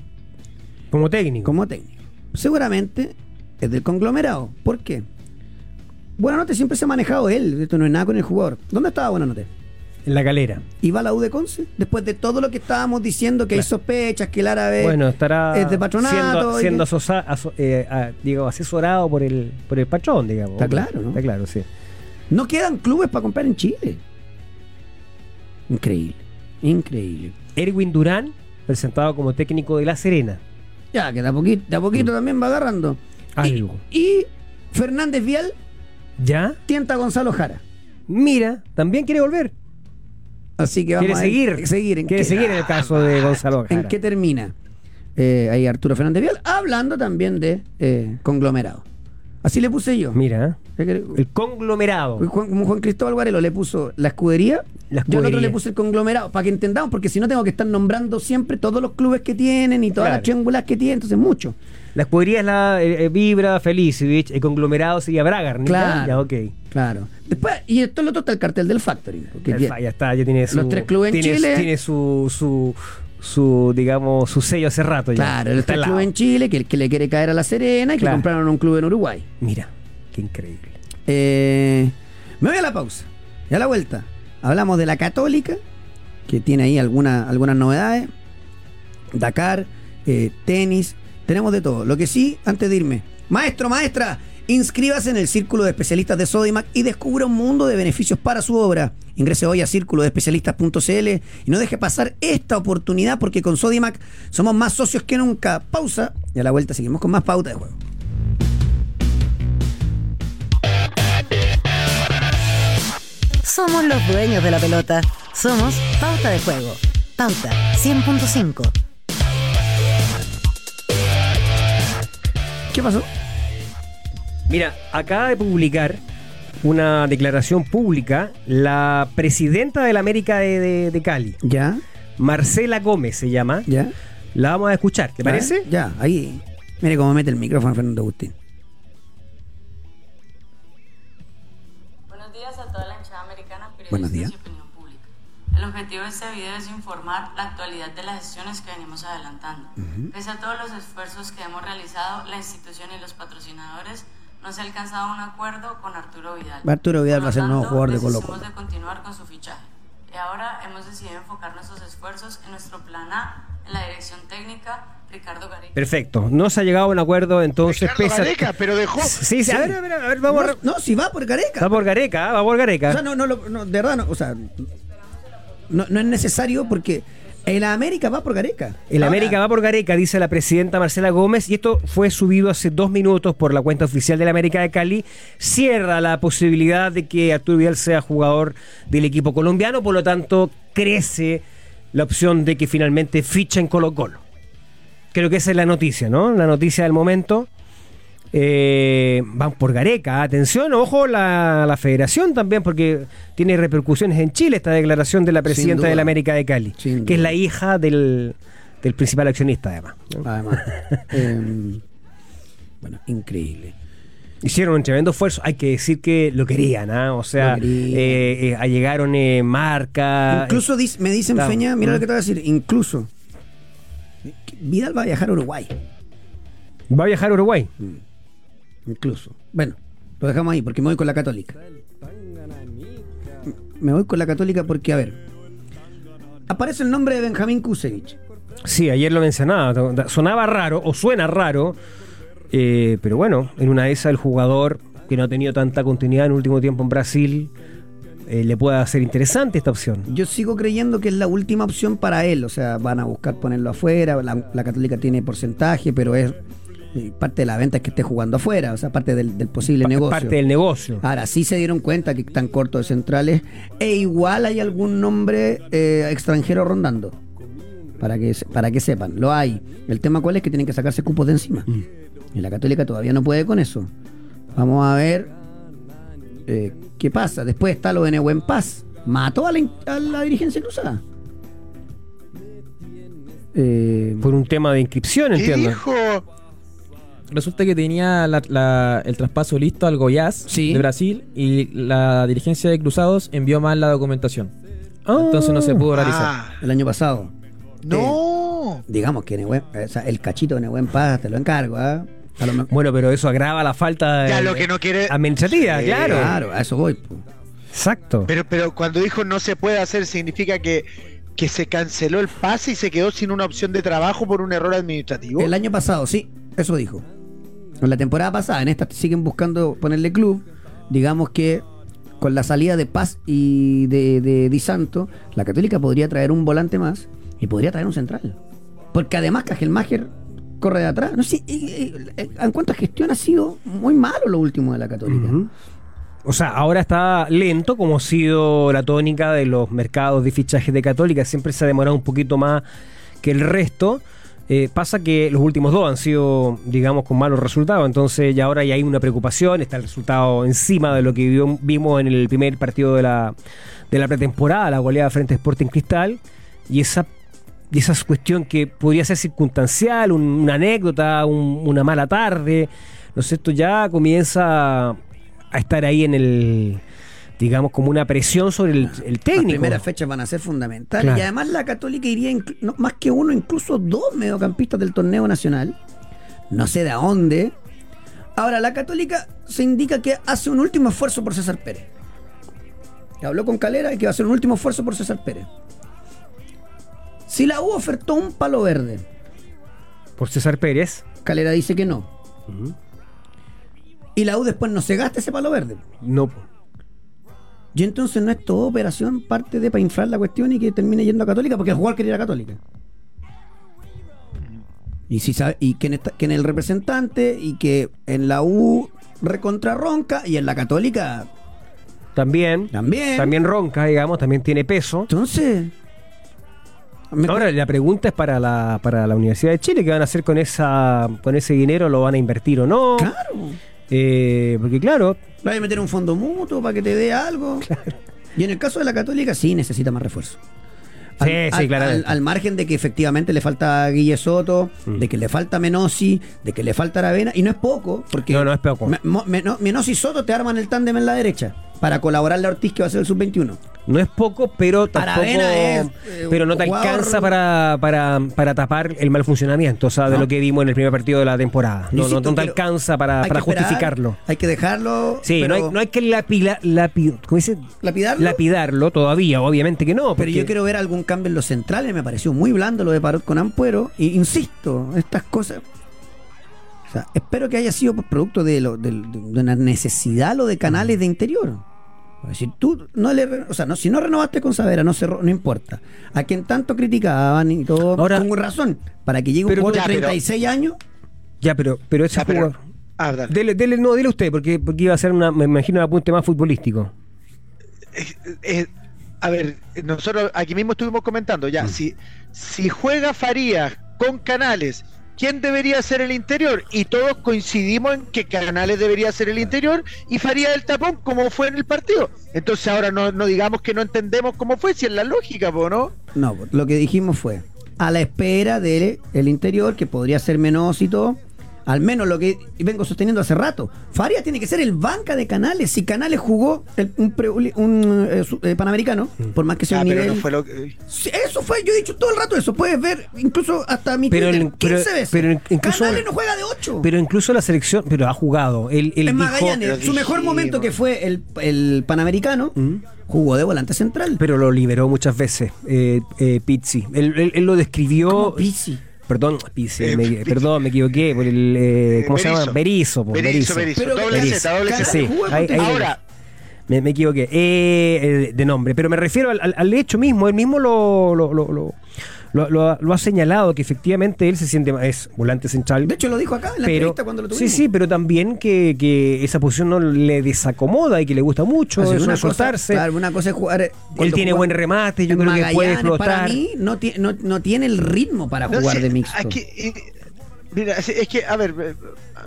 Como técnico. como técnico. Seguramente es del conglomerado. ¿Por qué? Buenanote siempre se ha manejado él. Esto no es nada con el jugador. ¿Dónde estaba Buenanote? En la calera. ¿Y va a la U de Conce? Después de todo lo que estábamos diciendo, que hay sospechas, que el árabe bueno, estará es de patronato. siendo, siendo que- asosa- aso- eh, digo, asesorado por el, por el patrón, digamos. Está claro, ¿no? Está claro, sí. No quedan clubes para comprar en Chile. Increíble. Increíble. Erwin Durán, presentado como técnico de La Serena. Ya, que de a poquito, de a poquito también va agarrando. Mm. Algo. Y, y Fernández Vial ¿Ya? tienta a Gonzalo Jara. Mira, también quiere volver. Así que vamos Quiere a seguir. seguir. ¿En quiere qué- seguir en el caso de Gonzalo ¿En Jara. qué termina? Eh, ahí Arturo Fernández Vial, hablando también de eh, conglomerado. Así le puse yo. Mira, Eh, el conglomerado. Juan- como Juan Cristóbal Guarelo le puso la escudería, La yo al otro le puse el conglomerado, para que entendamos, porque si no tengo que estar nombrando siempre todos los clubes que tienen y todas Claro. las triángulas que tienen, entonces mucho. La escudería es la eh, eh, Vibra, Felicevich, el conglomerado sería Bragar, ¿no? Claro. Ya, ok. Claro. Después, y esto el otro está el cartel del Factory. porque Ya, está, ya tiene su. Los tres clubes en tiene, Chile. Tiene su, su, su, digamos, su sello hace rato ya. Claro, el club en Chile, que, que le quiere caer a la Serena y que compraron un club en Uruguay. Mira, qué increíble. Eh, me voy a la pausa. Y a la vuelta. Hablamos de la Católica, que tiene ahí alguna- algunas novedades. Dakar, eh, tenis, tenemos de todo. Lo que sí, antes de irme, maestro, maestra, inscríbase en el Círculo de Especialistas de Sodimac y descubra un mundo de beneficios para su obra. Ingrese hoy a círculodeespecialistas.cl y no deje pasar esta oportunidad porque con Sodimac somos más socios que nunca. Pausa y a la vuelta seguimos con más pauta de juego. Somos los dueños de la pelota. Somos Pauta de Juego. Pauta 100.5. ¿Qué pasó? Mira, acaba de publicar una declaración pública la presidenta de la América de, de- de Cali, ¿Ya? Marcela Gómez se llama. ¿Ya? La vamos a escuchar, ¿te parece? Ya, ahí. Mire cómo mete el micrófono Fernando Agustín. Buenos días a toda la hinchada americana, Buenos periodistas días. y opinión pública. El objetivo de este video es informar la actualidad de las gestiones que venimos adelantando. Pese a todos los esfuerzos que hemos realizado, la institución y los patrocinadores no se ha alcanzado un acuerdo con Arturo Vidal. Arturo Vidal va a ser el nuevo jugador de Colo desistimos Colo. de continuar con su fichaje. Y ahora hemos decidido enfocar nuestros esfuerzos en nuestro plan A, en la dirección técnica, Ricardo Gareca. Perfecto. No se ha llegado a un acuerdo, entonces Ricardo pesa. Gareca, pero dejó. Sí, sí, a ver, a ver, a ver, vamos a. re- No, no, si va por Gareca. Va por Gareca, va por Gareca. O sea, no, no, no, de verdad, no, o sea, no, no es necesario porque el América va por Gareca. El Ahora, América va por Gareca, dice la presidenta Marcela Gómez, y esto fue subido hace dos minutos por la cuenta oficial del América de Cali. Cierra la posibilidad de que Arturo Vidal sea jugador del equipo colombiano, por lo tanto, crece la opción de que finalmente ficha en Colo Colo. Creo que esa es la noticia, ¿no? La noticia del momento. Eh, van por Gareca, atención, ojo la, la federación también, porque tiene repercusiones en Chile esta declaración de la presidenta duda. del América de Cali, que es la hija del, del principal accionista además. ¿no? Además. eh, bueno, increíble. Hicieron un tremendo esfuerzo, hay que decir que lo querían, ¿ah? o sea, eh, eh, allegaron eh, marca. Incluso dis- me dicen. Feña, mira Mm. lo que te voy a decir, incluso Vidal va a viajar a Uruguay. va a viajar a Uruguay. Incluso. Bueno, lo dejamos ahí porque me voy con la católica. Me voy con la católica porque, a ver, aparece el nombre de Benjamín Kusevich. Sí, ayer lo mencionaba, sonaba raro o suena raro, eh, pero bueno, en una de esas el jugador que no ha tenido tanta continuidad en el último tiempo en Brasil eh, le puede hacer interesante esta opción. Yo sigo creyendo que es la última opción para él. O sea, van a buscar ponerlo afuera. La, la Católica tiene porcentaje, pero es parte de la venta es que esté jugando afuera. O sea, parte del, del posible Pa- negocio. Parte del negocio. Ahora sí se dieron cuenta que están cortos de centrales. E igual hay algún nombre eh, extranjero rondando. Para que, se- para que sepan, lo hay. El tema cuál es que tienen que sacarse cupos de encima. Y la Católica todavía no puede con eso. Vamos a ver eh, qué pasa. Después está lo de Nehuen Paz. Mató a la, a la dirigencia cruzada. Eh, Por un tema de inscripción, ¿Qué entiendo. dijo? Resulta que tenía la- la- el traspaso listo al Goiás Sí. de Brasil y la dirigencia de Cruzados envió mal la documentación. Entonces no se pudo realizar. Ah, el año pasado. no. Digamos que Nehuen- o sea, el cachito de Nehuen Paz te lo encargo. ¿ah? A lo Bueno, pero eso agrava la falta de Ya lo que no quiere. administrativa, Sí. claro. Claro, a eso voy. po. Exacto. Pero, pero cuando dijo no se puede hacer, significa que, que se canceló el pase y se quedó sin una opción de trabajo por un error administrativo. El año pasado, sí, eso dijo. En la temporada pasada, en esta siguen buscando ponerle club. Digamos que con la salida de Paz y de, Di Santo, la Católica podría traer un volante más y podría traer un central. Porque además Cajelmacher corre de atrás. Eh, en cuanto a gestión ha sido muy malo lo último de la Católica. O sea, ahora está lento, como ha sido la tónica de los mercados de fichajes de Católica. Siempre se ha demorado un poquito más que el resto. Eh, pasa que los últimos dos han sido, digamos, con malos resultados. Entonces, ya ahora ya hay una preocupación. Está el resultado encima de lo que vimos en el primer partido de la, de la pretemporada, la goleada frente a Sporting Cristal. Y esa, y cuestión que podría ser circunstancial, un- una anécdota, un- una mala tarde. No sé, esto ya comienza a estar ahí en el, digamos, como una presión sobre el, el Las técnico. primeras fechas van a ser fundamentales. Claro. Y además la Católica iría no, más que uno, incluso dos mediocampistas del torneo nacional. No sé de a dónde. Ahora, la Católica se indica que hace un último esfuerzo por César Pérez. Habló con Calera y que va a hacer un último esfuerzo por César Pérez. Si la U ofertó un palo verde, Por César Pérez. Calera dice que no. Y la U después no se gasta ese palo verde. No. Y entonces no es toda operación parte de para inflar la cuestión y que termine yendo a Católica, porque el jugador quería ir a Católica. Y si sabe, y que en, esta- que en el representante y que en la U recontra ronca y en la Católica También. también. También ronca, digamos, también tiene peso. Entonces. Ahora, la pregunta es para la, para la Universidad de Chile, ¿qué van a hacer con esa con ese dinero? ¿Lo van a invertir o no? claro. Eh, porque claro, vas a meter un fondo mutuo para que te dé algo. Y en el caso de la Católica, sí necesita más refuerzo. Sí, sí, claramente. Al, al margen de que efectivamente le falta Guille Soto, Mm. de que le falta Menosi, de que le falta Aravena, y no es poco, porque No, no es poco. Me- Menosi y Soto te arman el tándem en la derecha para colaborarle a Ortiz que va a ser el sub-21. no es poco, pero tampoco. Aravena es, eh, pero no te jugador- alcanza para, para, para tapar el mal funcionamiento, o sea, de No. lo que vimos en el primer partido de la temporada. No, no, no te alcanza para, para esperar, justificarlo. Hay que dejarlo. Sí, pero no, hay, no hay que lapila- lapi- ¿cómo dice? lapidarlo. lapidarlo todavía, obviamente que no. Pero yo quiero ver algún cambio en los centrales. Me pareció muy blando lo de Parot con Ampuero. Y insisto, estas cosas. O sea, espero que haya sido por producto de, lo, del- de una necesidad lo de canales de interior. Si tú no le, o sea, no, si no renovaste con Savera, no cerró, no importa. A quien tanto criticaban y todo, Ahora- con razón, para que llegue un Pero jugador ya, de pero- 36 años, Ya, pero, pero ese Ya, pero- jugador. Ah, dale. Dele, dele, no, dile usted, porque, porque iba a ser una, me imagino, un apunte más futbolístico. Eh, a ver, nosotros aquí mismo estuvimos comentando Mm. ya, si, si juega Farías con Canales, ¿quién debería ser el interior? Y todos coincidimos en que Canales debería ser el interior y Farías el tapón, como fue en el partido. Entonces ahora no, no digamos que no entendemos cómo fue, si es la lógica, po, ¿no? No, lo que dijimos fue a la espera del el interior, que podría ser menos y todo. Al menos lo que vengo sosteniendo hace rato. Faria tiene que ser el banca de Canales. Si Canales jugó el- un, pre- un, eh, eh, panamericano, por más que sea Ah, un pero nivel. no fue lo que... Sí, Eso fue, yo he dicho todo el rato eso. Puedes ver, incluso hasta mi Pero Twitter, el- 15 pero- veces. pero incluso- Canales no juega de 8. Pero incluso la selección, pero ha jugado. Él, él es dijo, Magallanes, su mejor dijimos. momento que fue el, el panamericano, jugó de volante central. pero lo liberó muchas veces, eh, eh, Pizzi. Él, él- él lo describió. ¿Cómo Pizzi? Perdón, Pizzi, Eh, me- perdón, me equivoqué. Por el, eh, ¿Cómo se llama? Berizzo. po, Berizzo, Berizzo. Berizzo. Pero Doble. Z, doble Z. Sí, jugó ahí- con ahí- Ahora, Me, me equivoqué. Eh, eh, de nombre. Pero me refiero al, al- al hecho mismo. Él mismo lo, lo, lo, lo- lo- lo ha, lo ha señalado que efectivamente él se siente más. Es volante central. De hecho, lo dijo acá en la pero, entrevista cuando lo sí, tuvimos. sí, pero también que, que esa posición no le desacomoda y que le gusta mucho eso una de cosa- soltarse. claro, una cosa es jugar. eh, él tiene juega buen remate, yo creo que puede Magallanes, Para explotar. mí, no, ti- no, no tiene el ritmo para No jugar de mixto. aquí, eh, mira, es, es que, a ver, eh,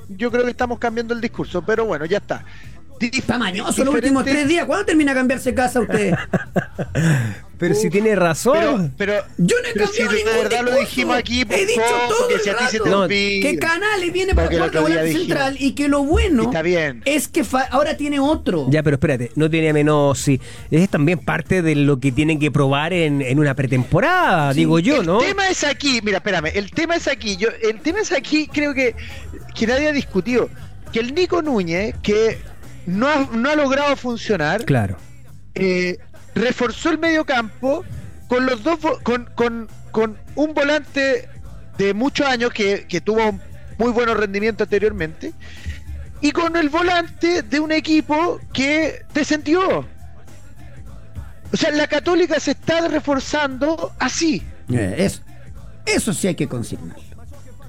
yo creo que estamos cambiando el discurso, pero bueno, ya está. Está mañoso los últimos tres días. ¿Cuándo termina a cambiarse casa usted? Pero si tiene razón. Pero, pero, Yo no he pero cambiado si de ningún verdad lo discurso. dijimos aquí, He dicho todo que el si a ti se te rato olvida. que Canales viene para el jugar día volante central y que lo bueno Está bien. es que fa- ahora tiene otro. Ya, pero espérate, no tiene menos. Sí. Es también parte de lo que tienen que probar en, en una pretemporada, digo yo, el ¿no? tema es aquí, mira, espérame, el tema es aquí, yo, el tema es aquí, creo que, que nadie ha discutido, que el Nico Núñez, que no ha, no ha logrado funcionar, Claro. eh, reforzó el medio campo con los dos con, con, con un volante de muchos años que, que tuvo muy buenos rendimientos anteriormente y con el volante de un equipo que descendió. O sea, la católica se está reforzando así. Eh, eso, eso sí hay que consignarlo.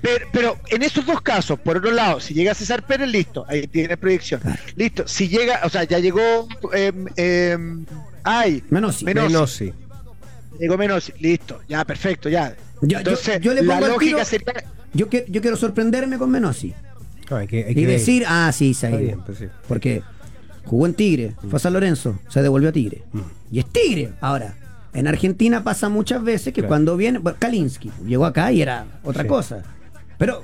Pero, pero en esos dos casos, por otro lado, si llega César Pérez, listo, ahí tienes proyección. Listo, si llega, o sea, ya llegó. Eh, ay, Menos sí. Menos. Menos sí. llegó Menos, listo, ya, perfecto, ya. Yo- Entonces, yo le la pongo al lógica tiro- sería. Yo, que- yo quiero sorprenderme con Menossi. No, hay que, hay Y ver. decir, ah, sí, se ha Está ido. bien, pues sí. Porque jugó en Tigre, fue a San Lorenzo, se devolvió a Tigre. Y es Tigre. Ahora, en Argentina pasa muchas veces que Claro. cuando viene. bueno, Kalinsky llegó acá y era otra Sí. cosa. Pero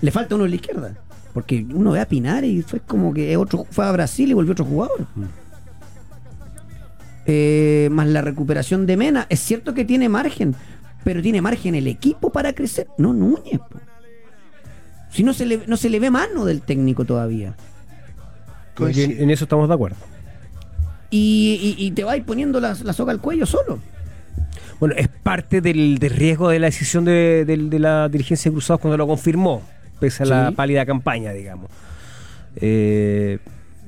le falta uno en la izquierda. Porque uno ve a Pinar y fue como que otro fue a Brasil y volvió otro jugador. Eh, más la recuperación de Mena. Es cierto que tiene margen, pero tiene margen el equipo para crecer. No Núñez. po. Si no se, le, no se le ve mano del técnico todavía. En, en eso estamos de acuerdo. Y, y- y te vas poniendo la, la soga al cuello solo. Bueno, es parte del, del riesgo de la decisión de, de la dirigencia de Cruzados cuando lo confirmó, pese a la pálida campaña, digamos. Eh,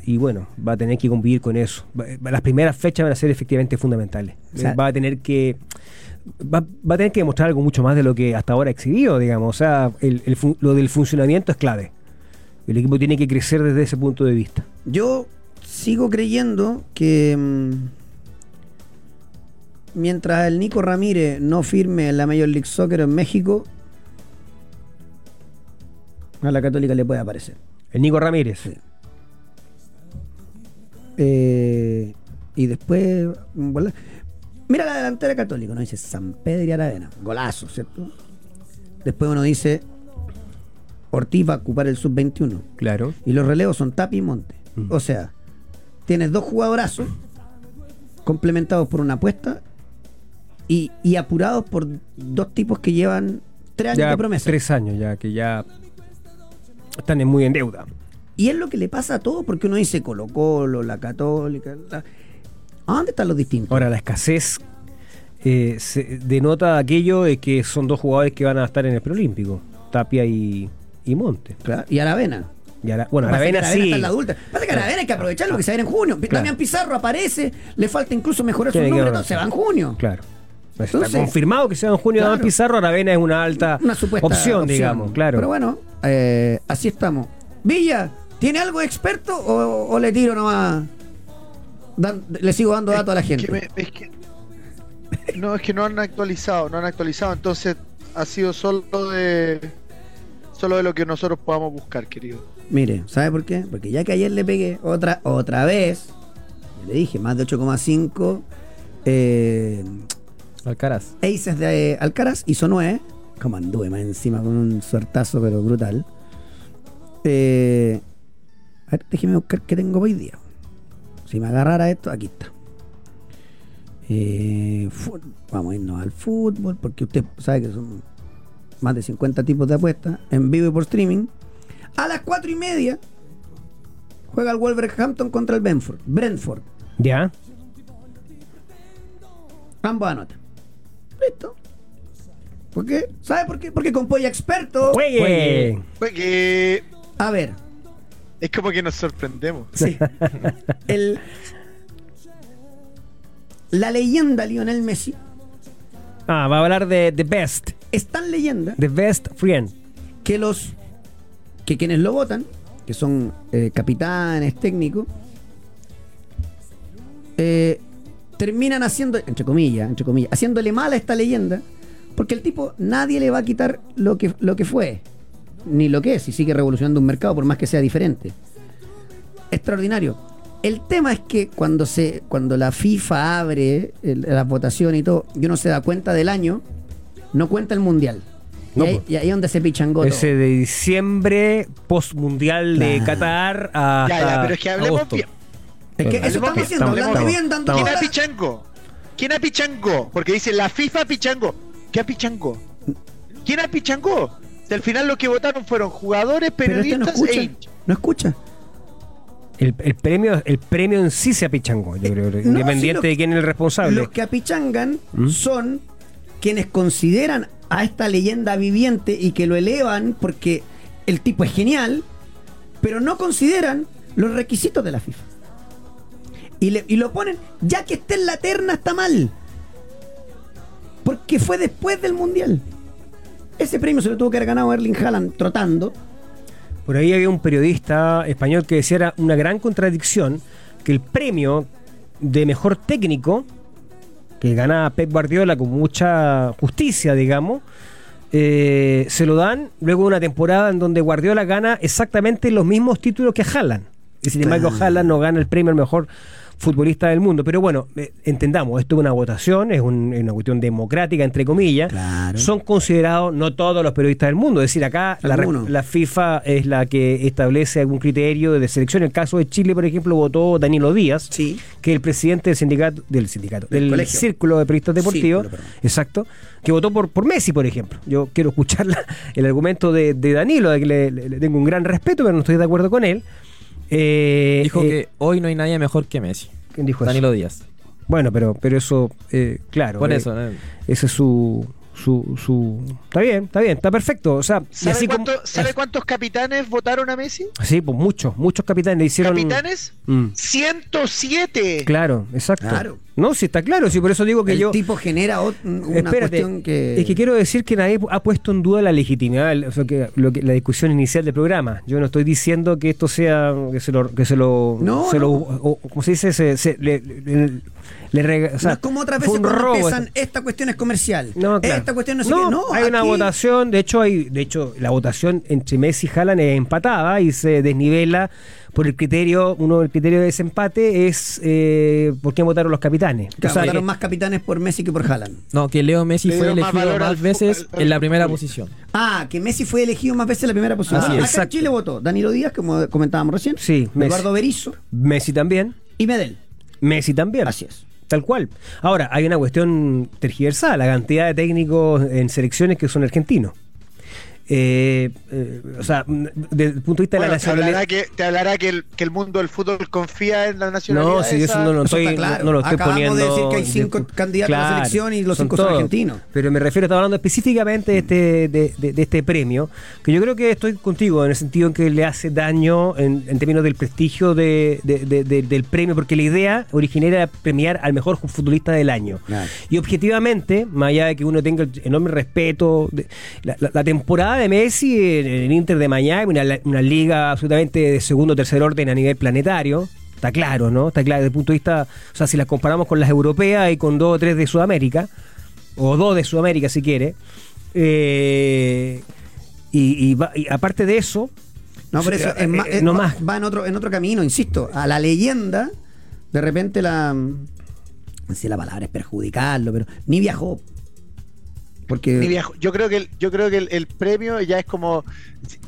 y bueno, va a tener que convivir con eso. Las primeras fechas van a ser efectivamente fundamentales. O sea- Eh, va a tener que va, va a tener que demostrar algo mucho más de lo que hasta ahora ha exhibido, digamos. O sea, el- el fun- lo del funcionamiento es clave. El equipo tiene que crecer desde ese punto de vista. Yo sigo creyendo que mm, mientras el Nico Ramírez no firme en la Major League Soccer en México, a la Católica le puede aparecer. El Nico Ramírez. Sí. Eh, y después. Mira la delantera católica, uno dice San Pedro y Aravena, golazo, ¿cierto? Después uno dice Ortiz va a ocupar el sub-21. Claro. Y los relevos son Tapi y Monte. Mm. O sea, tienes dos jugadorazos complementados por una apuesta y, y apurados por dos tipos que llevan tres años Ya de promesa. tres años ya, que ya están en- muy en deuda. Y es lo que le pasa a todos porque uno dice Colo Colo, la Católica. la- ¿A dónde están los distintos? Ahora, la escasez eh, se denota aquello de que son dos jugadores que van a estar en el preolímpico, Tapia y, y Monte. Claro, Y Aravena. Y Ara- bueno, Aravena sí. está en la adulta. Pasa que Aravena hay que aprovechar lo que se va a ir en junio. Claro. Damián Pizarro aparece, le falta incluso mejorar su número, no, se va en junio. Claro. Está Entonces- confirmado que sea en junio Claro. Adán Pizarro, Aravena es una alta Una supuesta opción, digamos, claro. Pero bueno, eh, así estamos. Villa, ¿tiene algo de experto o, o le tiro nomás? Dan- le sigo dando datos a la gente. Que me- es que- no, es que no han actualizado, no han actualizado, entonces ha sido solo de solo de lo que nosotros podamos buscar, querido. Mire, ¿sabe por qué? Porque ya que ayer le pegué otra, otra vez, le dije más de 8,5 eh, Alcaraz. aces de Alcaraz, hizo 9. Como anduve más encima con un suertazo, pero brutal. Eh, a ver, déjeme buscar qué tengo hoy día. Si me agarrara esto, aquí está. Eh, vamos a irnos al fútbol, porque usted sabe que son más de 50 tipos de apuestas en vivo y por streaming. A las 4 y media juega el Wolverhampton contra el Brentford. Brentford. Ya. Ambos anotan. Listo. ¿Por qué? ¿Sabe por qué? Porque con Polla Experto. ¡Juegue! Fue que A ver, es como que nos sorprendemos. sí. El, la leyenda Lionel Messi Ah, va a hablar de The Best. es tan leyenda The Best Friend. que los que quienes lo votan, que son eh, capitanes, técnicos, eh, terminan haciendo, entre comillas, entre comillas, haciéndole mal a esta leyenda, porque el tipo nadie le va a quitar lo que, lo que fue, ni lo que es, y sigue revolucionando un mercado por más que sea diferente. Extraordinario. El tema es que cuando se, cuando la FIFA abre la votación y todo, y uno se da cuenta del año, no cuenta el mundial. Y, No, ahí, pues. y ahí es donde se pichangó todo. Ese de diciembre, post-mundial de. Qatar a. Ya, ya, pero es que hablemos bien. Es que eso estamos haciendo, hablando bien. dando ¿Quién bola. apichangó? ¿Quién apichangó? Porque dice la FIFA apichangó. ¿Qué apichangó? ¿Quién apichangó? Si al final lo que votaron fueron jugadores, Pero este no periodistas escucha. e hinchas. No escucha. El, el premio, el premio en sí se apichangó, yo creo, no, independiente lo- de quién es el responsable. Los que apichangan ¿Mm? son quienes consideran a esta leyenda viviente y que lo elevan porque el tipo es genial, pero no consideran los requisitos de la FIFA. Y, le- y lo ponen, ya que esté en la terna está mal. Porque fue después del Mundial. Ese premio se lo tuvo que haber ganado Erling Haaland trotando. Por ahí había un periodista español que decía era una gran contradicción que el premio de mejor técnico que gana Pep Guardiola con mucha justicia, digamos, eh, se lo dan luego de una temporada en donde Guardiola gana exactamente los mismos títulos que Haaland. Y sin embargo. Haaland no gana el premio al mejor futbolista del mundo. Pero bueno, eh, entendamos, esto es una votación, es, un- es una cuestión democrática, entre comillas. Claro. Son considerados no todos los periodistas del mundo. Es decir, acá la, FIFA es la que establece algún criterio de selección. En el caso de Chile, por ejemplo, votó Danilo Díaz, Sí. que es el presidente del sindicato, del sindicato, Del círculo de periodistas deportivos, Círculo, exacto, que votó por, por Messi, por ejemplo. Yo quiero escuchar la- el argumento de, de Danilo, de que le, le- le tengo un gran respeto, pero no estoy de acuerdo con él. Eh, Dijo eh, que hoy no hay nadie mejor que Messi. ¿quién dijo eso? Danilo Díaz. Bueno, pero, pero eso, eh, claro. Por eso. Ese es su, su, su... Está bien, está bien, está perfecto. O sea, ¿Sabe, así como... cuánto- sabe cuántos capitanes votaron a Messi? Sí, pues muchos, muchos capitanes le hicieron... ¿Capitanes? Mm, 107. claro, exacto. Claro. No, sí está claro, sí, por eso digo que el yo... tipo genera una Espérate, cuestión que... es que quiero decir que nadie ha puesto en duda la legitimidad, el- o sea, que, lo que- la discusión inicial del programa. Yo no estoy diciendo que esto sea, que se lo, que se lo, No, se no. lo- o- o- ¿cómo se dice? Se, se- le- le- Le rega- o sea, no es como otras veces cuando empiezan, esta cuestión es comercial. No, claro. Esta cuestión no. No, hay una votación, de hecho hay, de hecho la votación entre Messi y Haaland es empatada y se desnivela por el criterio, uno del criterio de desempate es eh, por quién votaron los capitanes. Claro, O sea, votaron eh, más capitanes por Messi que por Haaland. No, que Leo Messi fue más elegido más veces al- al en la primera posición. Ah, que Messi fue elegido más veces en la primera posición. Así Ah, es. acá en. Chile votó Danilo Díaz, como comentábamos recién. Sí, Messi. Eduardo Berizzo Messi también, y Medel. Messi también. Así es. Tal cual. Ahora, hay una cuestión tergiversada, la cantidad de técnicos en selecciones que son argentinos. Eh, eh, o sea, mm, desde el punto de vista de la te hablará, nacionalidad. que, te hablará que, el, que el mundo del fútbol confía en la nacionalidad. No, si yo eso no, lo Eso estoy, claro. no lo estoy Acabamos de decir que hay cinco candidatos a la selección y los son cinco son todos. argentinos. Pero me refiero, estaba hablando específicamente de este, de, de- de este premio, que yo creo que estoy contigo en el sentido en que le hace daño en, en términos del prestigio de- de- de- de- del premio, porque la idea originera era premiar al mejor futbolista del año. Claro. Y objetivamente, más allá de que uno tenga el enorme respeto, de- la, la- la temporada de Messi en, en Inter de Miami, una, una liga absolutamente de segundo o tercer orden a nivel planetario, está claro, ¿no? Está claro desde el punto de vista, o sea, si las comparamos con las europeas y con dos o tres de Sudamérica, o dos de Sudamérica si quiere, eh, y, y va- y aparte de eso, No, por eso es más- eh, es- no va, más. va en otro, en otro camino, insisto. A la leyenda, de repente la. No sé si la palabra es perjudicarlo, pero ni viajó. Porque. Ni viajo. Yo creo que el, yo creo que el, el premio ya es como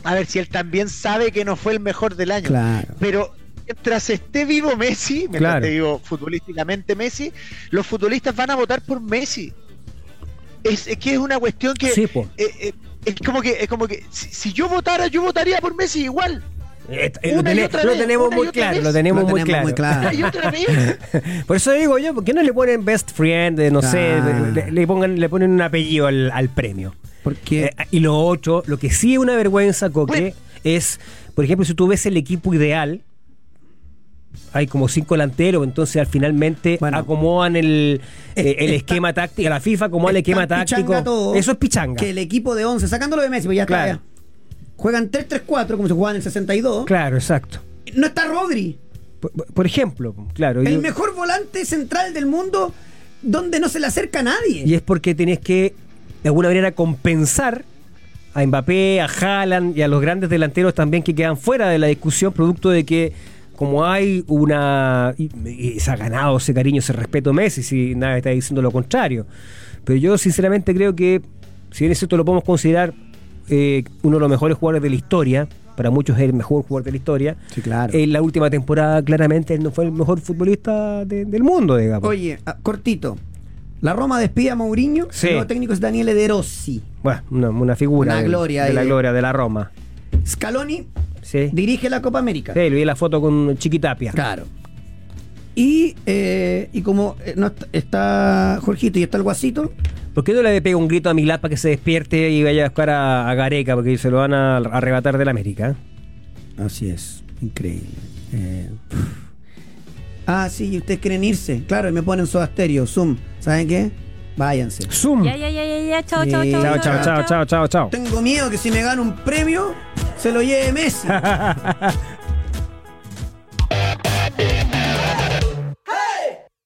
a ver si él también sabe que no fue el mejor del año. Claro. Pero mientras esté vivo Messi, mientras Claro. esté vivo futbolísticamente Messi, los futbolistas van a votar por Messi. Es, es que es una cuestión que Sí, eh, eh, es como que es como que si, si yo votara, yo votaría por Messi igual. Eh, eh, lo, tenemos muy claro, lo tenemos, Lo muy, tenemos claro. muy claro. Y otra vez. Por eso digo yo, ¿por qué no le ponen best friend? no sé, le, le pongan, le ponen un apellido al, al premio. Porque. Eh, y lo otro, lo que sí es una vergüenza, Coque, Bueno. es, por ejemplo, si tú ves el equipo ideal, hay como cinco delanteros, entonces al finalmente Bueno. acomodan el, eh, el está- esquema táctico, la FIFA acomoda el esquema táctico. todo, Eso es pichanga. Que el equipo de 11, sacándolo de Messi, pues ya está. Ya. Juegan 3-3-4, como se jugaban en el 62. Claro, exacto. No está Rodri, Por, por ejemplo, claro. el yo- mejor volante central del mundo, donde no se le acerca a nadie. Y es porque tenés que, de alguna manera, compensar a Mbappé, a Haaland y a los grandes delanteros también que quedan fuera de la discusión, producto de que como hay una... Y, y se ha ganado ese cariño, ese respeto Messi, si nadie está diciendo lo contrario. Pero yo sinceramente creo que, si bien es cierto, lo podemos considerar eh, uno de los mejores jugadores de la historia, para muchos es el mejor jugador de la historia, Sí, claro. en la última temporada claramente él no fue el mejor futbolista de- del mundo, digamos. Oye, ah, cortito. La Roma despide a Mourinho. Sí. El nuevo técnico es Daniele De Rossi. Bueno, una, una figura Una del- gloria de la gloria de la Roma. Scaloni Sí. dirige la Copa América. Sí, le vi la foto con Chiquitapia. Claro. Y, eh, y como eh, no está, está Jorgito y está el Guasito, ¿Por qué no le pega un grito a Milad para que se despierte y vaya a buscar a, a Gareca? Porque se lo van a arrebatar del América. Así es, increíble. Eh, ah, sí, y ustedes quieren irse. Claro, y me ponen Soda Stereo, Zoom. ¿Saben qué? Váyanse. ¡Zoom! Ya, ya, ya, ya, ya. Chao, Sí. chao, chao. Chao, chao, chao, chao, chao, chao. Tengo miedo que si me gano un premio, se lo lleve Messi.